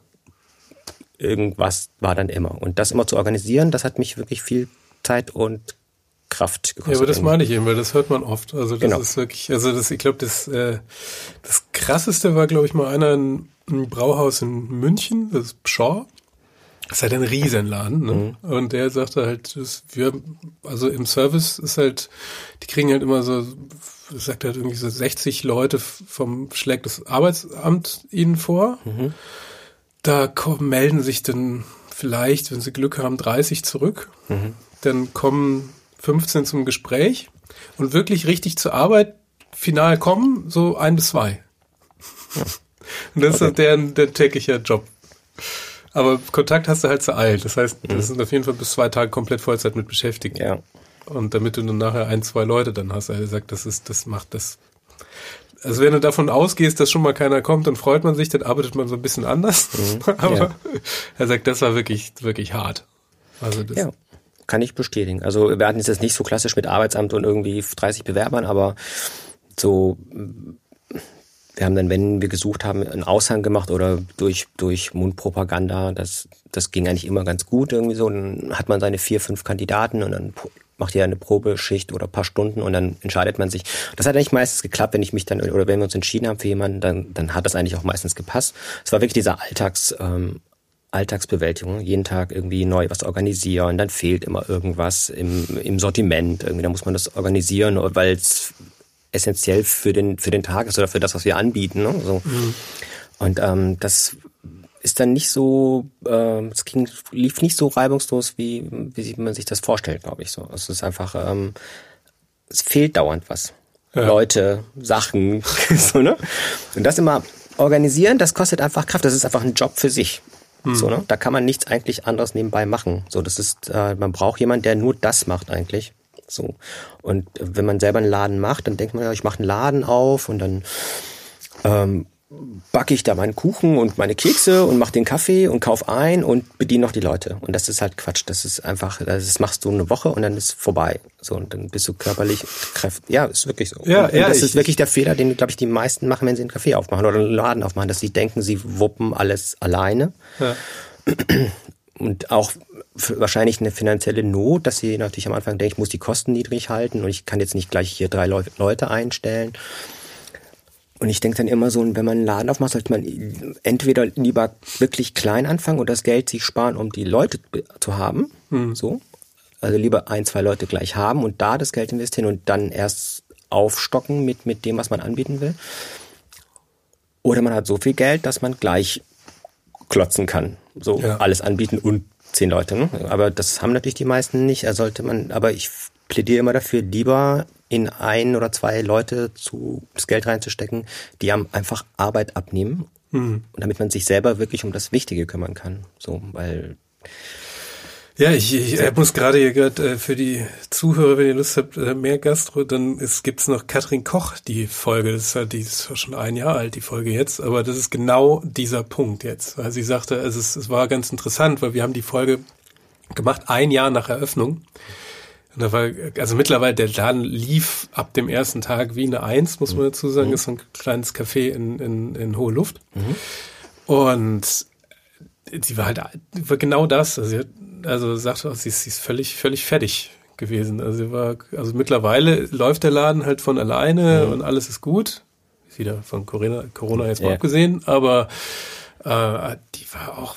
irgendwas war dann immer. Und das immer zu organisieren, das hat mich wirklich viel Zeit und Kraft gekostet. Ja, aber das meine ich eben, weil das hört man oft. Also das genau. ist wirklich, also das, ich glaube, das, äh, das krasseste war, glaube ich, mal einer in einem Brauhaus in München, das ist Pschor. Das ist halt ein Riesenladen, ne? Mhm. Und der sagte halt, dass wir, also im Service ist halt, die kriegen halt immer so, sagt halt irgendwie so 60 Leute vom schlägt das Arbeitsamt ihnen vor. Mhm. Da kommen, melden sich dann vielleicht, wenn sie Glück haben, 30 zurück. Mhm. Dann kommen 15 zum Gespräch und wirklich richtig zur Arbeit final kommen so ein bis zwei. Ja. *laughs* Und das okay. ist deren der tägliche Job. Aber Kontakt hast du halt zu allen. Das heißt, mhm. das sind auf jeden Fall bis zwei Tage komplett Vollzeit mit beschäftigt. Ja. Und damit du dann nachher ein, zwei Leute dann hast, er sagt, das ist, das macht das. Also wenn du davon ausgehst, dass schon mal keiner kommt, dann freut man sich, dann arbeitet man so ein bisschen anders. Mhm. *laughs* Aber ja. er sagt, das war wirklich, wirklich hart. Also das ja, kann ich bestätigen. Also wir hatten jetzt nicht so klassisch mit Arbeitsamt und irgendwie 30 Bewerbern, aber so wir haben dann, wenn wir gesucht haben, einen Aushang gemacht oder durch, durch Mundpropaganda. Das, das ging eigentlich immer ganz gut irgendwie so. Dann hat man seine vier, fünf Kandidaten und dann macht ihr eine Probeschicht oder ein paar Stunden und dann entscheidet man sich. Das hat eigentlich meistens geklappt, wenn ich mich dann oder wenn wir uns entschieden haben für jemanden, dann, dann hat das eigentlich auch meistens gepasst. Es war wirklich dieser Alltags, ähm, Alltagsbewältigung, jeden Tag irgendwie neu was organisieren, dann fehlt immer irgendwas im, im Sortiment, irgendwie, da muss man das organisieren, weil es essentiell für den, für den Tag ist oder für das, was wir anbieten. Ne? So. Mhm. Und ähm, das ist dann nicht so, äh, es ging, lief nicht so reibungslos, wie, wie man sich das vorstellt, glaube ich. So. Es ist einfach, ähm, es fehlt dauernd was. Ja. Leute, Sachen, *laughs* so, ne? Und das immer organisieren, das kostet einfach Kraft. Das ist einfach ein Job für sich. Mhm. So, ne? Da kann man nichts eigentlich anderes nebenbei machen. So, das ist, äh, man braucht jemanden, der nur das macht eigentlich. So. Und wenn man selber einen Laden macht, dann denkt man ja, ich mache einen Laden auf und dann ähm, backe ich da meinen Kuchen und meine Kekse und mache den Kaffee und kauf ein und bediene noch die Leute. Und das ist halt Quatsch. Das ist einfach, das machst du eine Woche und dann ist vorbei. So, und dann bist du körperlich kräftig. Ja, ist wirklich so. Ja, und, ja, und das ich, ist wirklich der Fehler, den, glaube ich, die meisten machen, wenn sie einen Kaffee aufmachen oder einen Laden aufmachen, dass sie denken, sie wuppen alles alleine. Ja. Und auch wahrscheinlich eine finanzielle Not, dass sie natürlich am Anfang denken, ich muss die Kosten niedrig halten und ich kann jetzt nicht gleich hier drei Leute einstellen. Und ich denke dann immer so, wenn man einen Laden aufmacht, sollte man entweder lieber wirklich klein anfangen und das Geld sich sparen, um die Leute zu haben. Mhm. So. Also lieber ein, zwei Leute gleich haben und da das Geld investieren und dann erst aufstocken mit, mit dem, was man anbieten will. Oder man hat so viel Geld, dass man gleich klotzen kann. So ja. alles anbieten und zehn Leute. Ne? Aber das haben natürlich die meisten nicht. Er sollte man, aber ich plädiere immer dafür, lieber in ein oder zwei Leute zu, das Geld reinzustecken, die einem einfach Arbeit abnehmen. Mhm. Und damit man sich selber wirklich um das Wichtige kümmern kann. So, weil ja, ich, ich ich muss gerade hier gerade äh, für die Zuhörer, wenn ihr Lust habt, äh, mehr Gastro, dann ist, gibt's noch Katrin Koch, die Folge. Das ist halt, die ist schon ein Jahr alt, die Folge jetzt, aber das ist genau dieser Punkt jetzt. Weil sie sagte, also es, es war ganz interessant, weil wir haben die Folge gemacht, ein Jahr nach Eröffnung. Und da war, also mittlerweile, der Laden lief ab dem ersten Tag wie eine Eins, muss man dazu sagen. Mhm. Ist so ein kleines Café in, in, in hohe Luft. Mhm. Und sie war halt war genau das. Also, sie hat, also auch, sie ist, sie ist völlig, völlig fertig gewesen. Also sie war, also mittlerweile läuft der Laden halt von alleine mhm. und alles ist gut. Wieder von Corona, Corona jetzt mal ja. abgesehen, aber äh, die war auch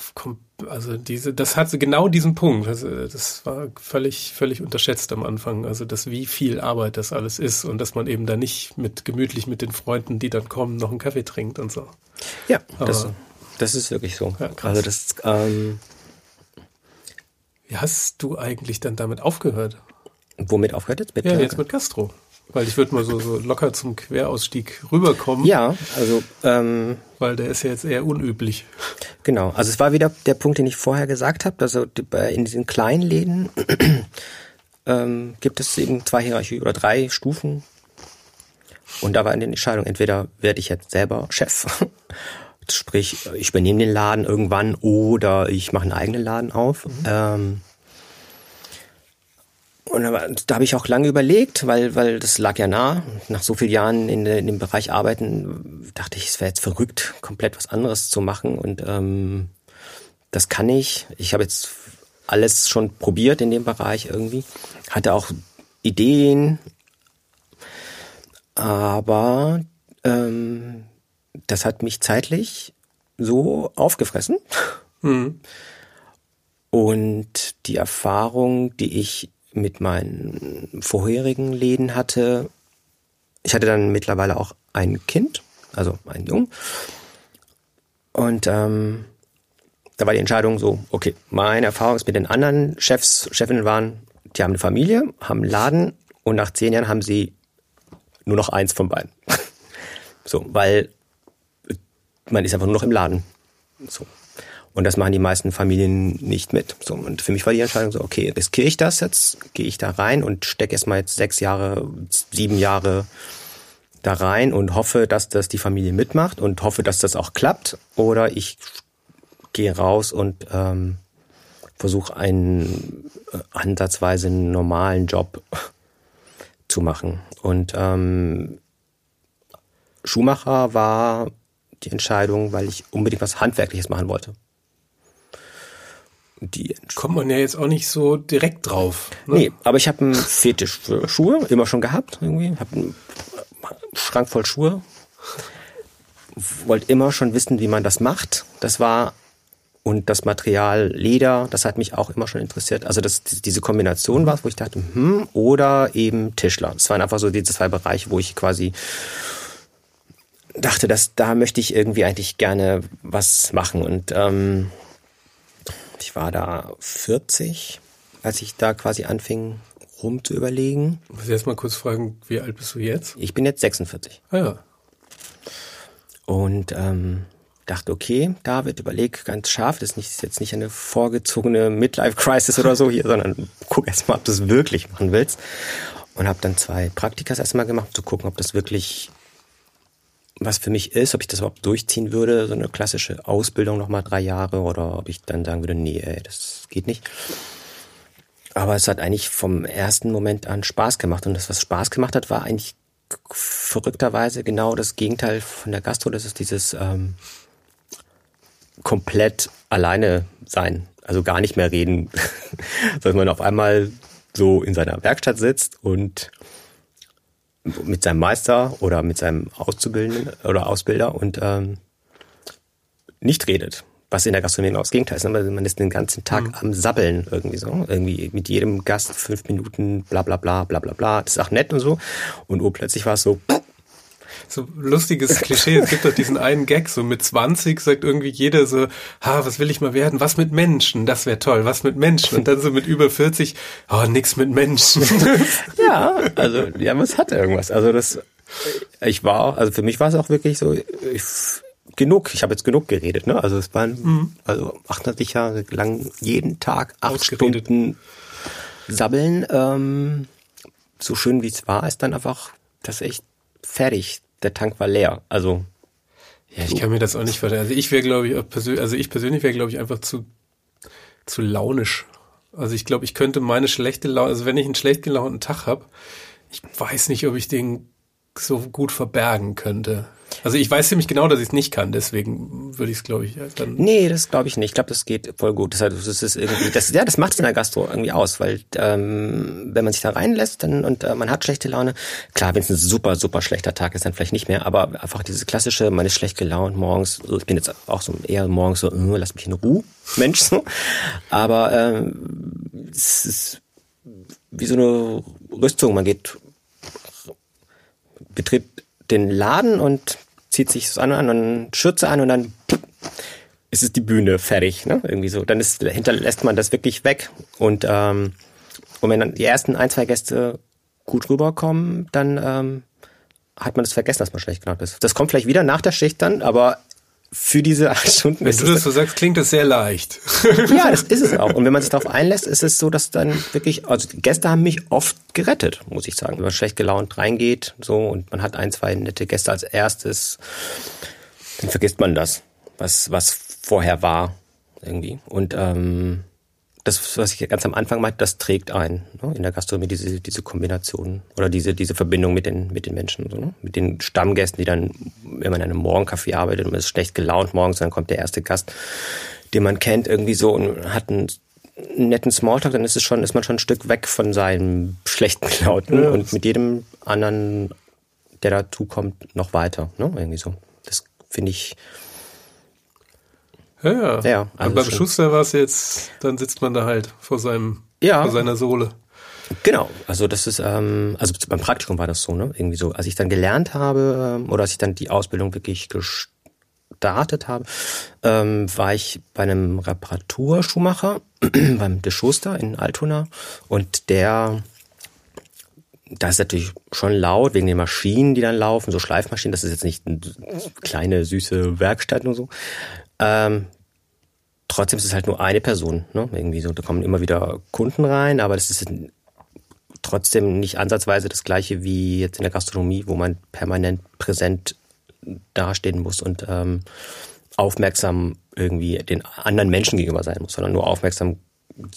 also diese, das hatte genau diesen Punkt. Also das war völlig, völlig unterschätzt am Anfang. Also das, wie viel Arbeit das alles ist und dass man eben da nicht mit gemütlich mit den Freunden, die dann kommen, noch einen Kaffee trinkt und so. Ja, Aber, das, das ist wirklich so. Ja, also das, ähm, Wie hast du eigentlich dann damit aufgehört? Womit aufgehört jetzt? Mit, ja, jetzt mit Gastro. Weil ich würde mal so, so locker zum Querausstieg rüberkommen. Ja, also ähm, weil der ist ja jetzt eher unüblich. Genau, also es war wieder der Punkt, den ich vorher gesagt habe. Also in diesen kleinen Läden *clears throat* ähm, gibt es eben zwei Hierarchie oder drei Stufen. Und da war in der Entscheidung, entweder werde ich jetzt selber Chef *laughs* Sprich, ich übernehme den Laden irgendwann oder ich mache einen eigenen Laden auf. Mhm. Ähm, und da, habe ich auch lange überlegt, weil, weil das lag ja nah. Nach so vielen Jahren in, in dem Bereich arbeiten, dachte ich, es wäre jetzt verrückt, komplett was anderes zu machen. Und ähm, das kann ich. Ich habe jetzt alles schon probiert in dem Bereich irgendwie. Hatte auch Ideen, aber ähm, das hat mich zeitlich so aufgefressen. Mhm. Und die Erfahrung, die ich mit meinen vorherigen Läden hatte, ich hatte dann mittlerweile auch ein Kind, also ein Jung. Und ähm, da war die Entscheidung so, okay, meine Erfahrung ist mit den anderen Chefs, Chefinnen waren, die haben eine Familie, haben einen Laden und nach zehn Jahren haben sie nur noch eins von beiden. *laughs* so, weil man ist einfach nur noch im Laden. So. Und das machen die meisten Familien nicht mit. So, und für mich war die Entscheidung so, okay, riskiere ich das jetzt? Gehe ich da rein und stecke erstmal jetzt sechs Jahre, sieben Jahre da rein und hoffe, dass das die Familie mitmacht und hoffe, dass das auch klappt. Oder ich gehe raus und ähm, versuche einen äh, ansatzweise normalen Job zu machen. Und ähm, Schuhmacher war die Entscheidung, weil ich unbedingt was Handwerkliches machen wollte. Die Kommt man ja jetzt auch nicht so direkt drauf. Ne? Nee, aber ich habe einen Fetisch für Schuhe, immer schon gehabt. Irgendwie. Habe einen Schrank voll Schuhe. Wollte immer schon wissen, wie man das macht. Das war und das Material Leder, das hat mich auch immer schon interessiert. Also das, diese Kombination war wo ich dachte, hm, oder eben Tischler. Das waren einfach so diese zwei Bereiche, wo ich quasi dachte, dass da möchte ich irgendwie eigentlich gerne was machen. Und ähm, ich war da 40, als ich da quasi anfing, rum zu überlegen. Muss ich erst mal kurz fragen, wie alt bist du jetzt? Ich bin jetzt 46. Ah ja. Und ähm, dachte, okay, David, überleg ganz scharf, das ist, nicht, ist jetzt nicht eine vorgezogene Midlife-Crisis oder so hier, sondern guck erst mal, ob du es wirklich machen willst. Und habe dann zwei Praktikas erstmal gemacht, um zu gucken, ob das wirklich was für mich ist, ob ich das überhaupt durchziehen würde, so eine klassische Ausbildung nochmal drei Jahre oder ob ich dann sagen würde, nee, ey, das geht nicht. Aber es hat eigentlich vom ersten Moment an Spaß gemacht und das, was Spaß gemacht hat, war eigentlich verrückterweise genau das Gegenteil von der Gastro. Das ist dieses ähm, komplett alleine sein. Also gar nicht mehr reden, *laughs* dass man auf einmal so in seiner Werkstatt sitzt und mit seinem Meister oder mit seinem Auszubildenden oder Ausbilder und ähm, nicht redet. Was in der Gastronomie genau das Gegenteil ist. Ne? Man ist den ganzen Tag mhm. am Sabbeln irgendwie so. Irgendwie mit jedem Gast fünf Minuten bla bla bla bla bla bla. Das ist auch nett und so. Und urplötzlich war es so, so lustiges Klischee. Es gibt doch diesen einen Gag, so mit 20 sagt irgendwie jeder so, ha, was will ich mal werden? Was mit Menschen? Das wäre toll. Was mit Menschen? Und dann so mit über 40, oh, nix mit Menschen. *laughs* ja, also, ja, es hat irgendwas. Also das, ich war, also für mich war es auch wirklich so, ich, genug. Ich habe jetzt genug geredet, ne? Also es waren, mhm. also 88 Jahre lang jeden Tag acht Stunden sabbeln. Ähm, so schön wie es war, ist dann einfach das echt fertig der Tank war leer. Also ja, ich kann mir das auch nicht vorstellen. Also ich wäre, glaube ich, persönlich, also ich persönlich wäre, glaube ich, einfach zu zu launisch. Also ich glaube, ich könnte meine schlechte Laune, also wenn ich einen schlecht gelaunten Tag habe, ich weiß nicht, ob ich den so gut verbergen könnte. Also ich weiß ziemlich genau, dass ich es nicht kann, deswegen würde ich es, glaube ich, dann. Nee, das glaube ich nicht. Ich glaube, das geht voll gut. Das, das ist irgendwie, das, ja, das macht es in der Gastro irgendwie aus, weil ähm, wenn man sich da reinlässt dann, und äh, man hat schlechte Laune, klar, wenn es ein super, super schlechter Tag ist, dann vielleicht nicht mehr, aber einfach diese klassische, man ist schlecht gelaunt morgens, ich bin jetzt auch so eher morgens so, äh, lass mich in Ruhe, *laughs* Mensch so. Aber ähm, es ist wie so eine Rüstung, man geht betritt den Laden und zieht sich das an, an Schürze an und dann ist es die Bühne fertig, ne? Irgendwie so. Dann ist, hinterlässt man das wirklich weg. Und, ähm, und wenn dann die ersten ein, zwei Gäste gut rüberkommen, dann ähm, hat man das vergessen, dass man schlecht gelaunt ist. Das kommt vielleicht wieder nach der Schicht dann, aber für diese acht Stunden. Wenn du das so sagst, klingt das sehr leicht. ja, das ist es auch. Und wenn man sich darauf einlässt, ist es so, dass dann wirklich, also Gäste haben mich oft gerettet, muss ich sagen. Wenn man schlecht gelaunt reingeht, so, und man hat ein, zwei nette Gäste als erstes, dann vergisst man das, was, was vorher war, irgendwie. Und, ähm, das, was ich ganz am Anfang meinte, das trägt ein ne? in der Gastronomie, diese, diese Kombination oder diese, diese Verbindung mit den, mit den Menschen, so, ne? mit den Stammgästen, die dann, wenn man in einem Morgencafé arbeitet und man ist schlecht gelaunt morgens, dann kommt der erste Gast, den man kennt, irgendwie so und hat einen netten Smalltalk, dann ist es schon, ist man schon ein Stück weg von seinem schlechten Lauten ja. und mit jedem anderen, der dazukommt, noch weiter, ne? irgendwie so. Das finde ich, ja, ja. ja also beim Schuster war es jetzt, dann sitzt man da halt vor seinem, ja. vor seiner Sohle. Genau, also das ist, ähm, also beim Praktikum war das so, ne? Irgendwie so. Als ich dann gelernt habe, ähm, oder als ich dann die Ausbildung wirklich gestartet habe, ähm, war ich bei einem Reparaturschuhmacher, *clears throat* beim De Schuster in Altona. Und der, da ist natürlich schon laut wegen den Maschinen, die dann laufen, so Schleifmaschinen. Das ist jetzt nicht eine kleine, süße Werkstatt und so. Ähm, trotzdem ist es halt nur eine Person. Ne? Irgendwie so, da kommen immer wieder Kunden rein, aber das ist trotzdem nicht ansatzweise das gleiche wie jetzt in der Gastronomie, wo man permanent präsent dastehen muss und ähm, aufmerksam irgendwie den anderen Menschen gegenüber sein muss, sondern nur aufmerksam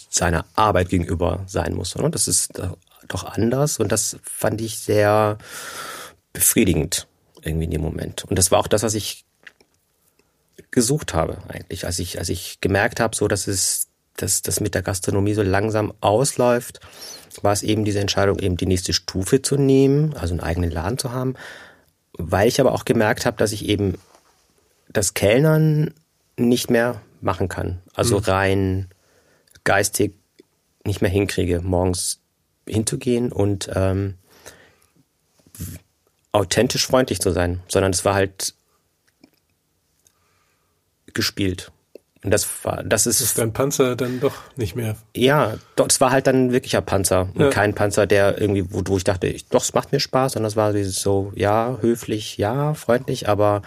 seiner Arbeit gegenüber sein muss. Ne? Das ist doch anders und das fand ich sehr befriedigend irgendwie in dem Moment. Und das war auch das, was ich gesucht habe eigentlich, als ich als ich gemerkt habe, so dass es dass das mit der Gastronomie so langsam ausläuft, war es eben diese Entscheidung, eben die nächste Stufe zu nehmen, also einen eigenen Laden zu haben, weil ich aber auch gemerkt habe, dass ich eben das Kellnern nicht mehr machen kann. Also mhm. rein geistig nicht mehr hinkriege, morgens hinzugehen und ähm, authentisch freundlich zu sein, sondern es war halt gespielt. Und das war, das ist. Ist dein Panzer dann doch nicht mehr? Ja, doch, es war halt dann wirklicher Panzer. Und ja. kein Panzer, der irgendwie, wo, ich dachte, ich, doch, es macht mir Spaß, sondern es war dieses so, ja, höflich, ja, freundlich, aber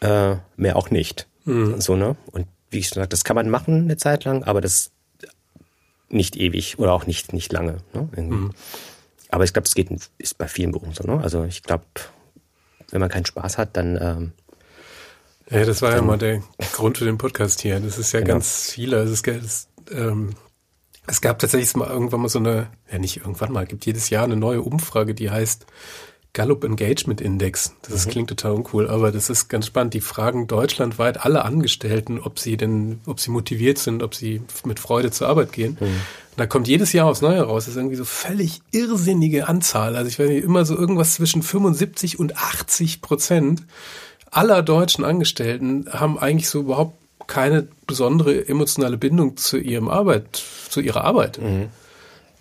äh, mehr auch nicht. Mhm. So, ne? Und wie ich gesagt, das kann man machen eine Zeit lang, aber das nicht ewig oder auch nicht, nicht lange. Ne? Mhm. Aber ich glaube, das geht ist bei vielen Berufen so, ne? Also ich glaube, wenn man keinen Spaß hat, dann ähm, ja, das war ja mal der Grund für den Podcast hier. Das ist ja genau. ganz viele. Es, es, ähm, es gab tatsächlich mal irgendwann mal so eine, ja nicht irgendwann mal, gibt jedes Jahr eine neue Umfrage, die heißt Gallup Engagement Index. Das mhm. klingt total uncool, aber das ist ganz spannend. Die fragen deutschlandweit alle Angestellten, ob sie denn, ob sie motiviert sind, ob sie mit Freude zur Arbeit gehen. Mhm. Da kommt jedes Jahr aufs Neue raus. Das ist irgendwie so völlig irrsinnige Anzahl. Also ich weiß nicht, immer so irgendwas zwischen 75 und 80 Prozent aller deutschen Angestellten haben eigentlich so überhaupt keine besondere emotionale Bindung zu ihrem Arbeit, zu ihrer Arbeit. Mhm.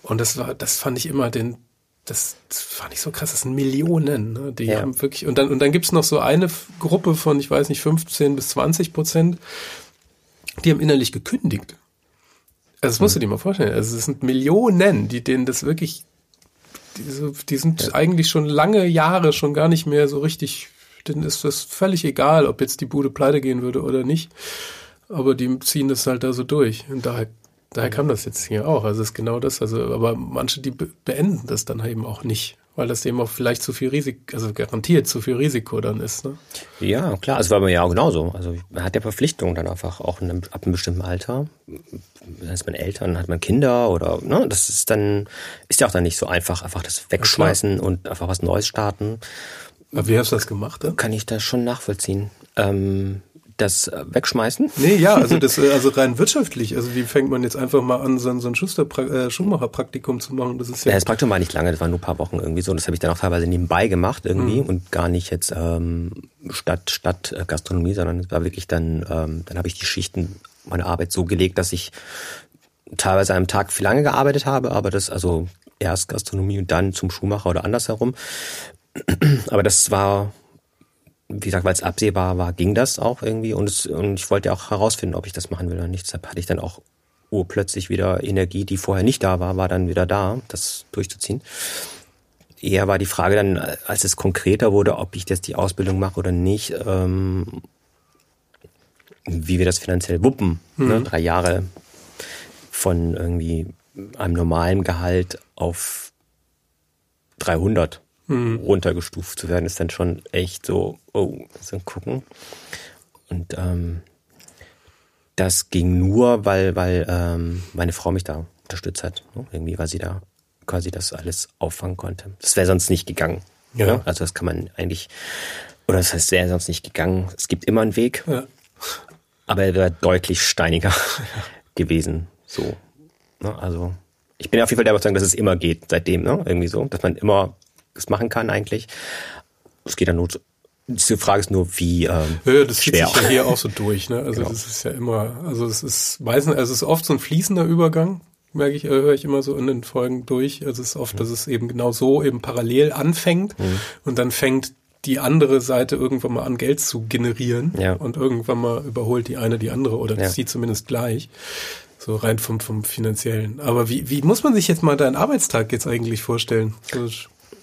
Und das war, das fand ich immer den, das, das fand ich so krass. Das sind Millionen, ne? die ja. haben wirklich. Und dann und dann gibt's noch so eine Gruppe von, ich weiß nicht, 15 bis 20 Prozent, die haben innerlich gekündigt. Also das musst du dir mal vorstellen. Also es sind Millionen, die denen das wirklich, die, die sind ja. eigentlich schon lange Jahre schon gar nicht mehr so richtig, denen ist das völlig egal, ob jetzt die Bude pleite gehen würde oder nicht. Aber die ziehen das halt da so durch. Und daher, daher kam das jetzt hier auch. Also es ist genau das. Also, aber manche, die beenden das dann eben auch nicht weil das eben auch vielleicht zu viel Risiko, also garantiert zu viel Risiko dann ist. Ne? Ja, klar, also war mir ja auch genauso. Also man hat ja Verpflichtungen dann einfach auch einem, ab einem bestimmten Alter. Dann ist man Eltern, hat man Kinder oder ne, das ist dann, ist ja auch dann nicht so einfach, einfach das wegschmeißen ja, und einfach was Neues starten. Aber wie hast du das gemacht? Dann? Kann ich das schon nachvollziehen. Ähm, das äh, wegschmeißen? Nee, ja, also das *laughs* äh, also rein wirtschaftlich. Also wie fängt man jetzt einfach mal an, so ein, so ein Schuster äh, Schuhmacher-Praktikum zu machen? Das ist ja. ja das Praktikum war nicht lange, das war nur ein paar Wochen irgendwie so. Und das habe ich dann auch teilweise nebenbei gemacht irgendwie mhm. und gar nicht jetzt ähm, statt statt äh, Gastronomie, sondern es war wirklich dann, ähm, dann habe ich die Schichten meine Arbeit so gelegt, dass ich teilweise am Tag viel lange gearbeitet habe, aber das also erst Gastronomie und dann zum Schuhmacher oder andersherum. Aber das war wie gesagt, weil es absehbar war, ging das auch irgendwie und, es, und ich wollte auch herausfinden, ob ich das machen will oder nicht. Deshalb hatte ich dann auch urplötzlich wieder Energie, die vorher nicht da war, war dann wieder da, das durchzuziehen. Eher war die Frage dann, als es konkreter wurde, ob ich jetzt die Ausbildung mache oder nicht, ähm, wie wir das finanziell wuppen. Ne? Mhm. Ne? Drei Jahre von irgendwie einem normalen Gehalt auf 300 mhm. runtergestuft zu werden, ist dann schon echt so, oh, so gucken. Und ähm, das ging nur, weil, weil ähm, meine Frau mich da unterstützt hat. Ne? Irgendwie, weil sie da quasi das alles auffangen konnte. Das wäre sonst nicht gegangen. Ja. Ne? Also das kann man eigentlich, oder das heißt, wäre sonst nicht gegangen. Es gibt immer einen Weg, ja. aber er wäre deutlich steiniger *laughs* gewesen. So. Ne? Also ich bin auf jeden Fall der Überzeugung, dass es immer geht seitdem, ne? Irgendwie so, dass man immer das machen kann eigentlich. Es geht dann nur diese Frage ist nur, wie ähm, ja, das schwer. zieht sich ja hier auch so durch. Ne? Also genau. das ist ja immer, also es ist meistens, also es ist oft so ein fließender Übergang, merke ich, äh, höre ich immer so in den Folgen durch. Also es ist oft, mhm. dass es eben genau so eben parallel anfängt mhm. und dann fängt die andere Seite irgendwann mal an, Geld zu generieren ja. und irgendwann mal überholt die eine die andere oder ja. sie zumindest gleich. So rein vom, vom finanziellen. Aber wie, wie muss man sich jetzt mal deinen Arbeitstag jetzt eigentlich vorstellen? So,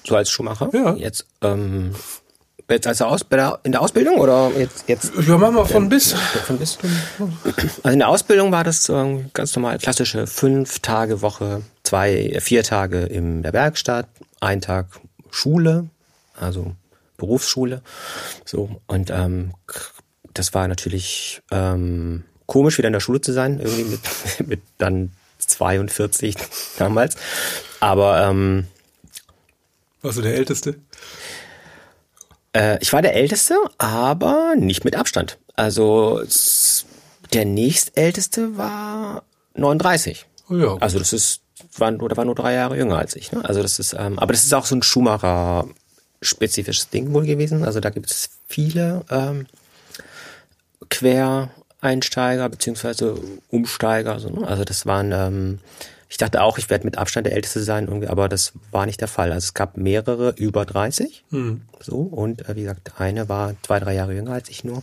so als Schuhmacher? Ja. Jetzt, ähm, jetzt als Aus, der, in der Ausbildung oder jetzt? jetzt ja, machen wir von bis. Von bis. Also in der Ausbildung war das ähm, ganz normal, klassische fünf Tage Woche, zwei, vier Tage in der Werkstatt, ein Tag Schule, also Berufsschule. So, und ähm, das war natürlich ähm, komisch, wieder in der Schule zu sein, irgendwie mit, *laughs* mit dann 42 damals. Aber ähm, warst du der Älteste? Äh, ich war der Älteste, aber nicht mit Abstand. Also der nächstälteste war 39. Oh ja, also das ist war, oder war nur drei Jahre jünger als ich. Ne? Also das ist, ähm, aber das ist auch so ein Schumacher spezifisches Ding wohl gewesen. Also da gibt es viele ähm, Quereinsteiger beziehungsweise Umsteiger. Also, ne? also das waren ähm, ich dachte auch, ich werde mit Abstand der Älteste sein, irgendwie, aber das war nicht der Fall. Also es gab mehrere über 30. Mhm. So, und äh, wie gesagt, eine war zwei, drei Jahre jünger als ich nur.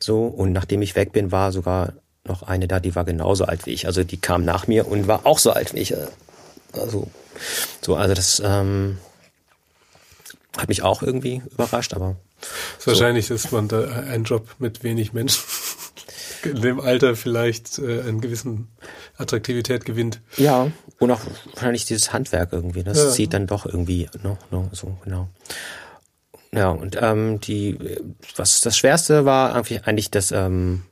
So, und nachdem ich weg bin, war sogar noch eine da, die war genauso alt wie ich. Also die kam nach mir und war auch so alt wie ich. Äh, also, so, also das ähm, hat mich auch irgendwie überrascht, aber. So. Wahrscheinlich ist man da ein Job mit wenig Menschen in dem Alter vielleicht äh, einen gewissen Attraktivität gewinnt. Ja, und auch wahrscheinlich dieses Handwerk irgendwie. Das ja. zieht dann doch irgendwie, no, no, so, genau. Ja, und ähm, die, was das Schwerste war eigentlich, eigentlich das, ähm,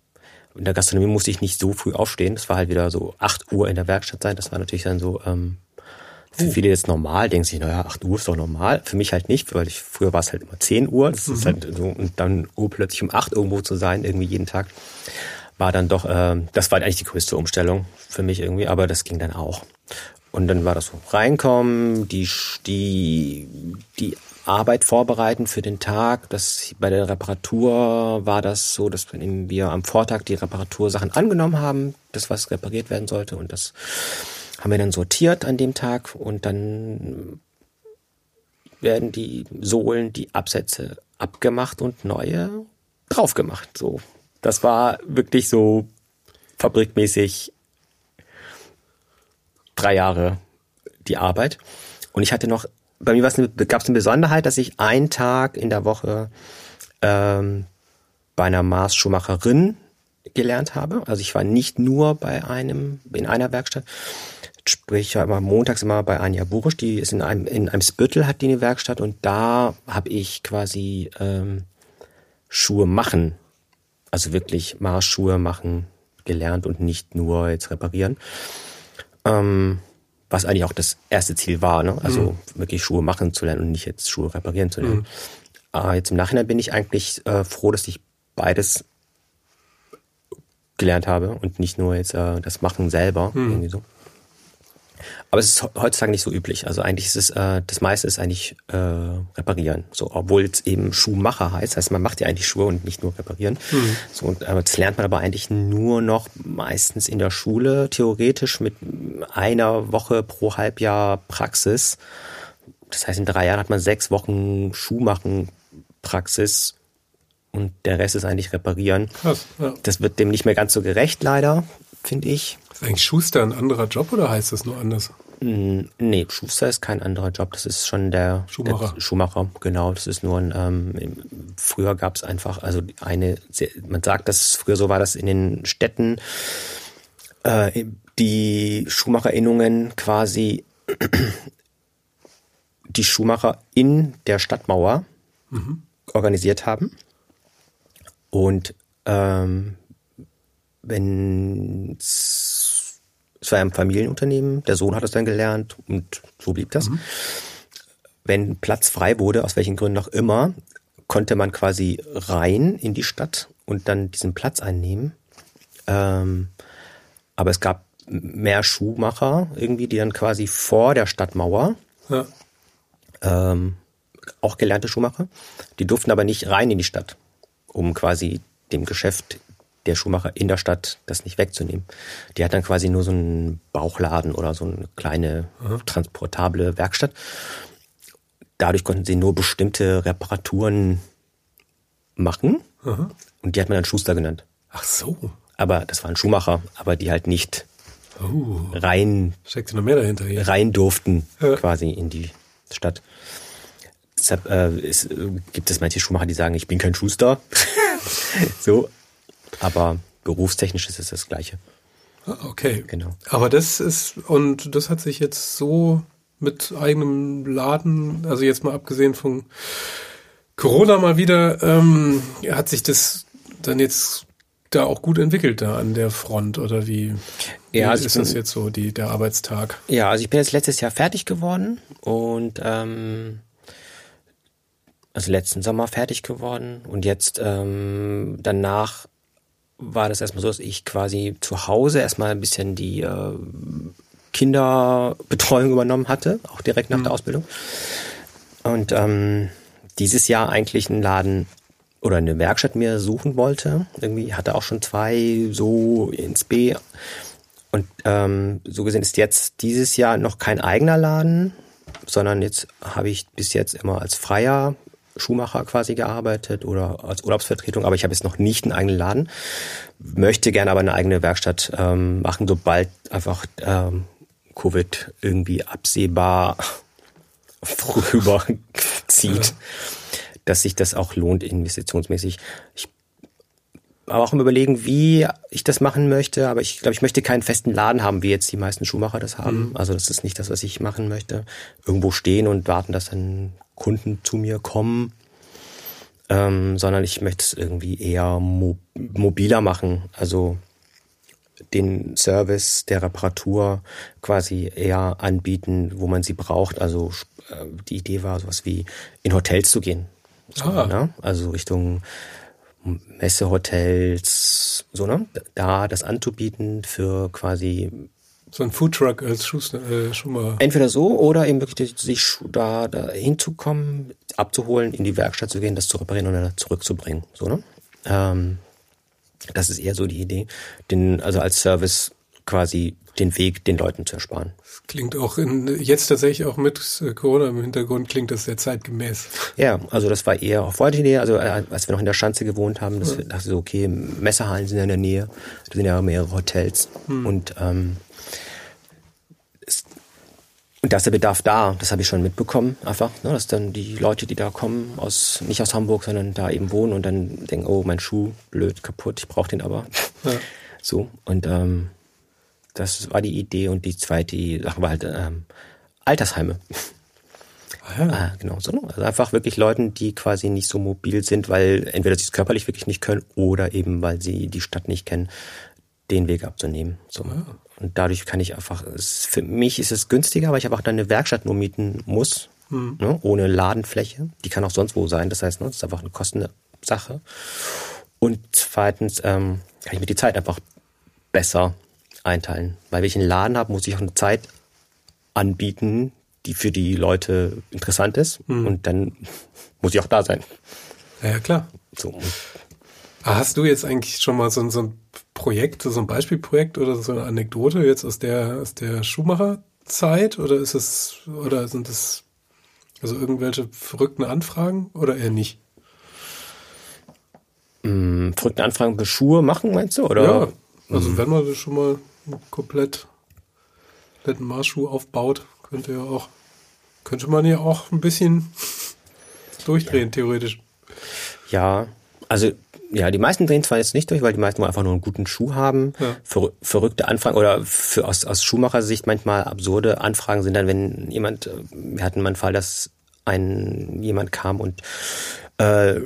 in der Gastronomie musste ich nicht so früh aufstehen. Das war halt wieder so acht Uhr in der Werkstatt sein. Das war natürlich dann so, ähm, Für viele ist normal, denken sich, naja, 8 Uhr ist doch normal. Für mich halt nicht, weil ich, früher war es halt immer 10 Uhr. Das mhm. ist halt so, und dann Uhr plötzlich um 8 irgendwo zu sein, irgendwie jeden Tag, war dann doch, äh, das war eigentlich die größte Umstellung für mich irgendwie, aber das ging dann auch. Und dann war das so reinkommen, die, die, die Arbeit vorbereiten für den Tag. Das, bei der Reparatur war das so, dass wir am Vortag die Reparatursachen angenommen haben, das was repariert werden sollte und das haben wir dann sortiert an dem Tag und dann werden die Sohlen, die Absätze abgemacht und neue draufgemacht. So, das war wirklich so fabrikmäßig drei Jahre die Arbeit. Und ich hatte noch, bei mir gab es eine Besonderheit, dass ich einen Tag in der Woche ähm, bei einer Maßschuhmacherin gelernt habe. Also ich war nicht nur bei einem, in einer Werkstatt, sprich ich war immer montags immer bei Anja Burisch, die ist in einem in einem Spüttel hat die eine Werkstatt und da habe ich quasi ähm, Schuhe machen, also wirklich Maßschuhe machen gelernt und nicht nur jetzt reparieren. Ähm, was eigentlich auch das erste Ziel war, ne? also mhm. wirklich Schuhe machen zu lernen und nicht jetzt Schuhe reparieren zu lernen. Mhm. Äh, jetzt im Nachhinein bin ich eigentlich äh, froh, dass ich beides gelernt habe und nicht nur jetzt äh, das Machen selber mhm. irgendwie so. Aber es ist heutzutage nicht so üblich. Also eigentlich ist es, äh, das meiste ist eigentlich äh, reparieren. So, obwohl es eben Schuhmacher heißt, heißt man macht ja eigentlich Schuhe und nicht nur reparieren. Mhm. So, und, aber das lernt man aber eigentlich nur noch meistens in der Schule, theoretisch mit einer Woche pro Halbjahr Praxis. Das heißt, in drei Jahren hat man sechs Wochen Schuhmachen Praxis und der Rest ist eigentlich reparieren. Krass, ja. Das wird dem nicht mehr ganz so gerecht, leider, finde ich. Ist eigentlich Schuster ein anderer Job oder heißt das nur anders? Nee, Schuster ist kein anderer Job. Das ist schon der Schuhmacher. Der Schuhmacher, genau. Das ist nur ein, ähm, früher gab es einfach, also eine, man sagt, dass früher so war, dass in den Städten äh, die Schuhmacherinnungen quasi *clears throat* die Schuhmacher in der Stadtmauer mhm. organisiert haben. Und ähm, wenn es war ein Familienunternehmen, der Sohn hat es dann gelernt und so blieb das. Mhm. Wenn Platz frei wurde, aus welchen Gründen auch immer, konnte man quasi rein in die Stadt und dann diesen Platz einnehmen. Ähm, aber es gab mehr Schuhmacher irgendwie, die dann quasi vor der Stadtmauer, ja. ähm, auch gelernte Schuhmacher, die durften aber nicht rein in die Stadt, um quasi dem Geschäft der Schuhmacher in der Stadt das nicht wegzunehmen. Die hat dann quasi nur so einen Bauchladen oder so eine kleine Aha. transportable Werkstatt. Dadurch konnten sie nur bestimmte Reparaturen machen. Aha. Und die hat man dann Schuster genannt. Ach so. Aber das waren Schuhmacher, aber die halt nicht oh. rein, Steckt noch mehr dahinter hier. rein durften ja. quasi in die Stadt. Deshalb äh, es, gibt es manche Schuhmacher, die sagen, ich bin kein Schuster. *laughs* so, aber berufstechnisch ist es das Gleiche. Okay. Genau. Aber das ist, und das hat sich jetzt so mit eigenem Laden, also jetzt mal abgesehen von Corona mal wieder, ähm, hat sich das dann jetzt da auch gut entwickelt da an der Front oder wie, wie ja, also ist bin, das jetzt so die, der Arbeitstag? Ja, also ich bin jetzt letztes Jahr fertig geworden und ähm, also letzten Sommer fertig geworden und jetzt ähm, danach war das erstmal so, dass ich quasi zu Hause erstmal ein bisschen die äh, Kinderbetreuung übernommen hatte, auch direkt nach mhm. der Ausbildung. Und ähm, dieses Jahr eigentlich einen Laden oder eine Werkstatt mir suchen wollte. Irgendwie hatte auch schon zwei so ins B. Und ähm, so gesehen ist jetzt dieses Jahr noch kein eigener Laden, sondern jetzt habe ich bis jetzt immer als Freier Schuhmacher quasi gearbeitet oder als Urlaubsvertretung, aber ich habe jetzt noch nicht einen eigenen Laden. Möchte gerne aber eine eigene Werkstatt ähm, machen, sobald einfach ähm, Covid irgendwie absehbar *laughs* vorüberzieht, ja. dass sich das auch lohnt investitionsmäßig. Ich aber auch im Überlegen, wie ich das machen möchte. Aber ich glaube, ich möchte keinen festen Laden haben, wie jetzt die meisten Schuhmacher das haben. Mhm. Also das ist nicht das, was ich machen möchte. Irgendwo stehen und warten, dass dann Kunden zu mir kommen, ähm, sondern ich möchte es irgendwie eher mo mobiler machen. Also den Service der Reparatur quasi eher anbieten, wo man sie braucht. Also äh, die Idee war sowas wie in Hotels zu gehen. So, ah. ne? Also Richtung Messehotels, so, ne? Da das anzubieten für quasi so ein Foodtruck als Schuh, äh, Schuhmacher. Entweder so oder eben wirklich sich da, da hinzukommen, abzuholen, in die Werkstatt zu gehen, das zu reparieren und dann zurückzubringen. So, ne? Ähm, das ist eher so die Idee. Den, also als Service quasi den Weg den Leuten zu ersparen. Das klingt auch in, jetzt tatsächlich auch mit Corona im Hintergrund klingt das sehr zeitgemäß. Ja, also das war eher vorher die Idee, also äh, als wir noch in der Schanze gewohnt haben, das ja. dachte ich so, okay, Messerhallen sind ja in der Nähe, da sind ja mehrere Hotels hm. und ähm, es, und da ist der Bedarf da, das habe ich schon mitbekommen, einfach, ne, dass dann die Leute, die da kommen, aus nicht aus Hamburg, sondern da eben wohnen und dann denken, oh, mein Schuh, blöd, kaputt, ich brauche den aber. Ja. So, und ähm, das war die Idee und die zweite Sache war halt ähm, Altersheime. Ah, ja. ah, genau, so. Also einfach wirklich Leuten, die quasi nicht so mobil sind, weil entweder sie es körperlich wirklich nicht können oder eben, weil sie die Stadt nicht kennen, den Weg abzunehmen. So. Ah. Und dadurch kann ich einfach, es, für mich ist es günstiger, weil ich einfach dann eine Werkstatt nur mieten muss, hm. ne, ohne Ladenfläche. Die kann auch sonst wo sein. Das heißt, ne, das ist einfach eine kostende Sache. Und zweitens ähm, kann ich mir die Zeit einfach besser einteilen. Weil wenn ich einen Laden habe, muss ich auch eine Zeit anbieten, die für die Leute interessant ist. Mhm. Und dann muss ich auch da sein. Ja, klar. So. Ah, hast du jetzt eigentlich schon mal so, so ein Projekt, so ein Beispielprojekt oder so eine Anekdote jetzt aus der, aus der Schuhmacherzeit? Oder ist es, oder sind es also irgendwelche verrückten Anfragen oder eher nicht? Hm, verrückte Anfragen für Schuhe machen, meinst du? Oder? Ja, also mhm. wenn man das schon mal komplett kompletten Marschschuh aufbaut, könnte ja auch, könnte man ja auch ein bisschen *laughs* durchdrehen, ja. theoretisch. Ja, also ja, die meisten drehen zwar jetzt nicht durch, weil die meisten einfach nur einen guten Schuh haben. Ja. Ver verrückte Anfragen oder für, aus, aus Schuhmachersicht manchmal absurde Anfragen sind dann, wenn jemand, äh, wir hatten mal einen Fall, dass ein jemand kam und äh,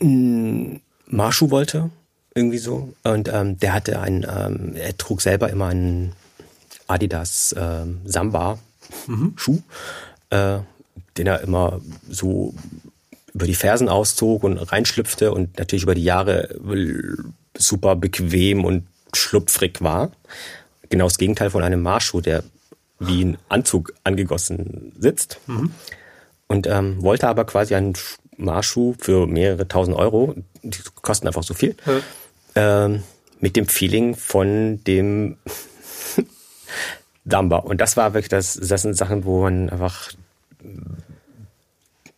einen Marschschuh wollte irgendwie so. Und ähm, der hatte einen, ähm, er trug selber immer einen Adidas ähm, Samba mhm. Schuh, äh, den er immer so über die Fersen auszog und reinschlüpfte und natürlich über die Jahre super bequem und schlupfrig war. Genau das Gegenteil von einem Marschschuh, der wie ein Anzug angegossen sitzt. Mhm. Und ähm, wollte aber quasi einen Marschschuh für mehrere tausend Euro, die kosten einfach so viel. Ja ähm, mit dem Feeling von dem *laughs* Dumber. Und das war wirklich das, das sind Sachen, wo man einfach,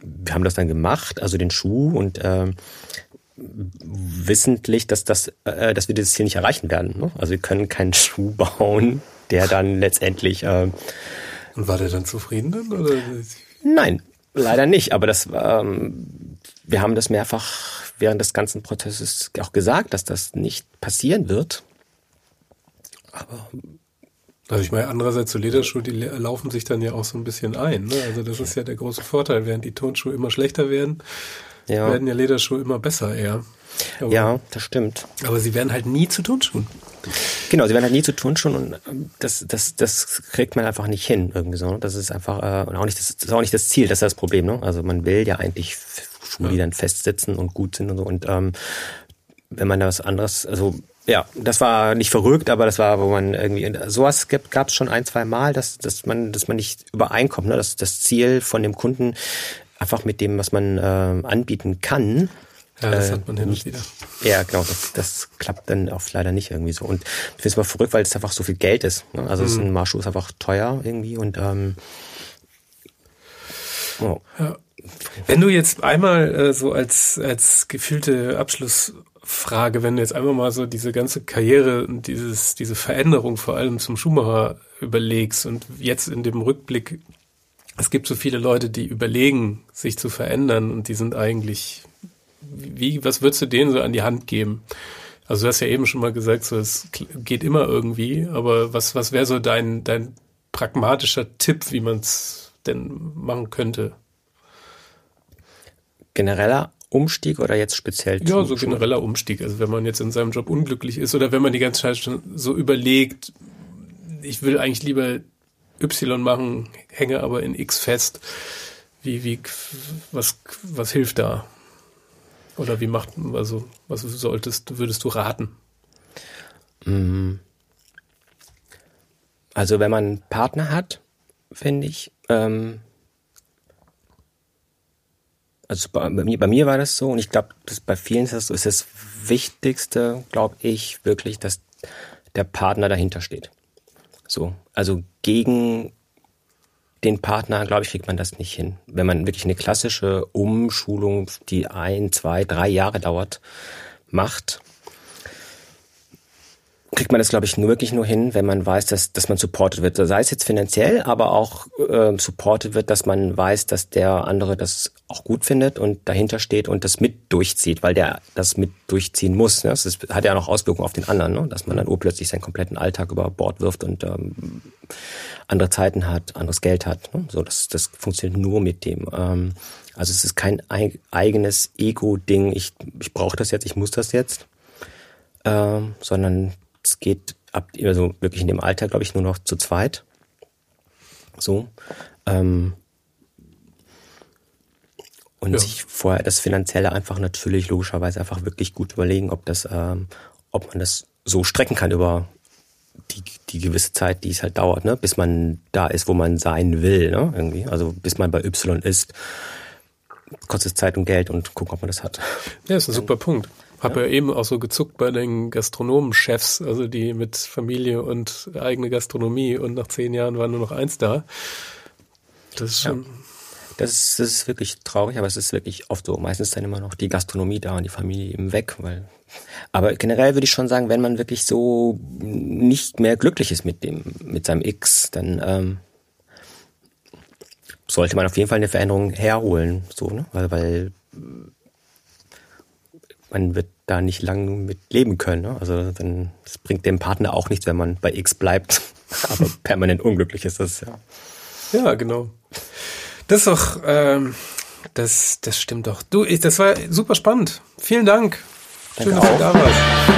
wir haben das dann gemacht, also den Schuh und ähm, wissentlich, dass das, äh, dass wir das Ziel nicht erreichen werden. Ne? Also wir können keinen *laughs* Schuh bauen, der dann letztendlich. Äh, und war der dann zufrieden dann? Oder? Nein, leider nicht. Aber das, ähm, wir haben das mehrfach während des ganzen Prozesses auch gesagt, dass das nicht passieren wird. Aber also ich meine, andererseits so Lederschuhe, die laufen sich dann ja auch so ein bisschen ein. Ne? Also das ist ja der große Vorteil. Während die Tonschuhe immer schlechter werden, ja. werden ja Lederschuhe immer besser eher. Aber, ja, das stimmt. Aber sie werden halt nie zu Turnschuhen. Genau, sie werden halt nie zu Turnschuhen und ähm, das, das, das kriegt man einfach nicht hin irgendwie so. Das ist einfach äh, auch nicht das, das ist auch nicht das Ziel, das ist das Problem. Ne? Also man will ja eigentlich Schuhe, die dann festsitzen und gut sind und so. Und ähm, wenn man da was anderes, also ja, das war nicht verrückt, aber das war, wo man irgendwie sowas gab es schon ein, zwei Mal, dass, dass man, dass man nicht übereinkommt, ne? dass das Ziel von dem Kunden einfach mit dem, was man äh, anbieten kann. Ja, das äh, hat man hin und wieder. Ja, genau, das, das klappt dann auch leider nicht irgendwie so. Und ich finde es aber verrückt, weil es einfach so viel Geld ist. Ne? Also mhm. ein Marschschuh ist einfach teuer irgendwie und ähm, oh. ja. Wenn du jetzt einmal äh, so als, als gefühlte Abschlussfrage, wenn du jetzt einmal mal so diese ganze Karriere und dieses, diese Veränderung vor allem zum Schuhmacher überlegst und jetzt in dem Rückblick, es gibt so viele Leute, die überlegen, sich zu verändern und die sind eigentlich, wie, was würdest du denen so an die Hand geben? Also du hast ja eben schon mal gesagt, so es geht immer irgendwie, aber was, was wäre so dein, dein pragmatischer Tipp, wie man es denn machen könnte? genereller Umstieg oder jetzt speziell? Ja, so genereller Umstieg. Also wenn man jetzt in seinem Job unglücklich ist oder wenn man die ganze Zeit schon so überlegt, ich will eigentlich lieber Y machen, hänge aber in X fest. Wie, wie, was, was hilft da? Oder wie macht, also, was solltest, würdest du raten? Mhm. Also wenn man einen Partner hat, finde ich, ähm, also bei, bei, mir, bei mir war das so und ich glaube, bei vielen ist das so, ist das Wichtigste, glaube ich, wirklich, dass der Partner dahinter steht. So, also gegen den Partner, glaube ich, kriegt man das nicht hin. Wenn man wirklich eine klassische Umschulung, die ein, zwei, drei Jahre dauert, macht, kriegt man das, glaube ich, nur wirklich nur hin, wenn man weiß, dass, dass man supported wird. Sei es jetzt finanziell, aber auch äh, supported wird, dass man weiß, dass der andere das auch gut findet und dahinter steht und das mit durchzieht, weil der das mit durchziehen muss. Ne? Das hat ja noch Auswirkungen auf den anderen, ne? dass man dann urplötzlich seinen kompletten Alltag über Bord wirft und ähm, andere Zeiten hat, anderes Geld hat. Ne? So, das, das funktioniert nur mit dem. Ähm, also es ist kein eigenes Ego-Ding, ich, ich brauche das jetzt, ich muss das jetzt, ähm, sondern es geht ab, also wirklich in dem Alter, glaube ich, nur noch zu zweit. So. Ähm, und ja. sich vorher das Finanzielle einfach natürlich logischerweise einfach wirklich gut überlegen, ob das, ähm, ob man das so strecken kann über die, die gewisse Zeit, die es halt dauert, ne, bis man da ist, wo man sein will, ne, irgendwie. Also bis man bei Y ist, kostet es Zeit und Geld und gucken, ob man das hat. Ja, ist ein super Punkt. Hab ja. ja eben auch so gezuckt bei den Gastronomenchefs, also die mit Familie und eigene Gastronomie und nach zehn Jahren war nur noch eins da. Das ist schon. Ja. Das ist, das ist wirklich traurig, aber es ist wirklich oft so. Meistens dann immer noch die Gastronomie da und die Familie eben weg, weil. Aber generell würde ich schon sagen, wenn man wirklich so nicht mehr glücklich ist mit dem, mit seinem X, dann ähm, sollte man auf jeden Fall eine Veränderung herholen, so, ne? Weil, weil man wird da nicht lang mit leben können. Ne? Also dann das bringt dem Partner auch nichts, wenn man bei X bleibt, *laughs* aber permanent unglücklich ist das ja. Ja, genau. Das ist doch, ähm, das, das stimmt doch. Du, ich, das war super spannend. Vielen Dank. Schön, dass du da warst.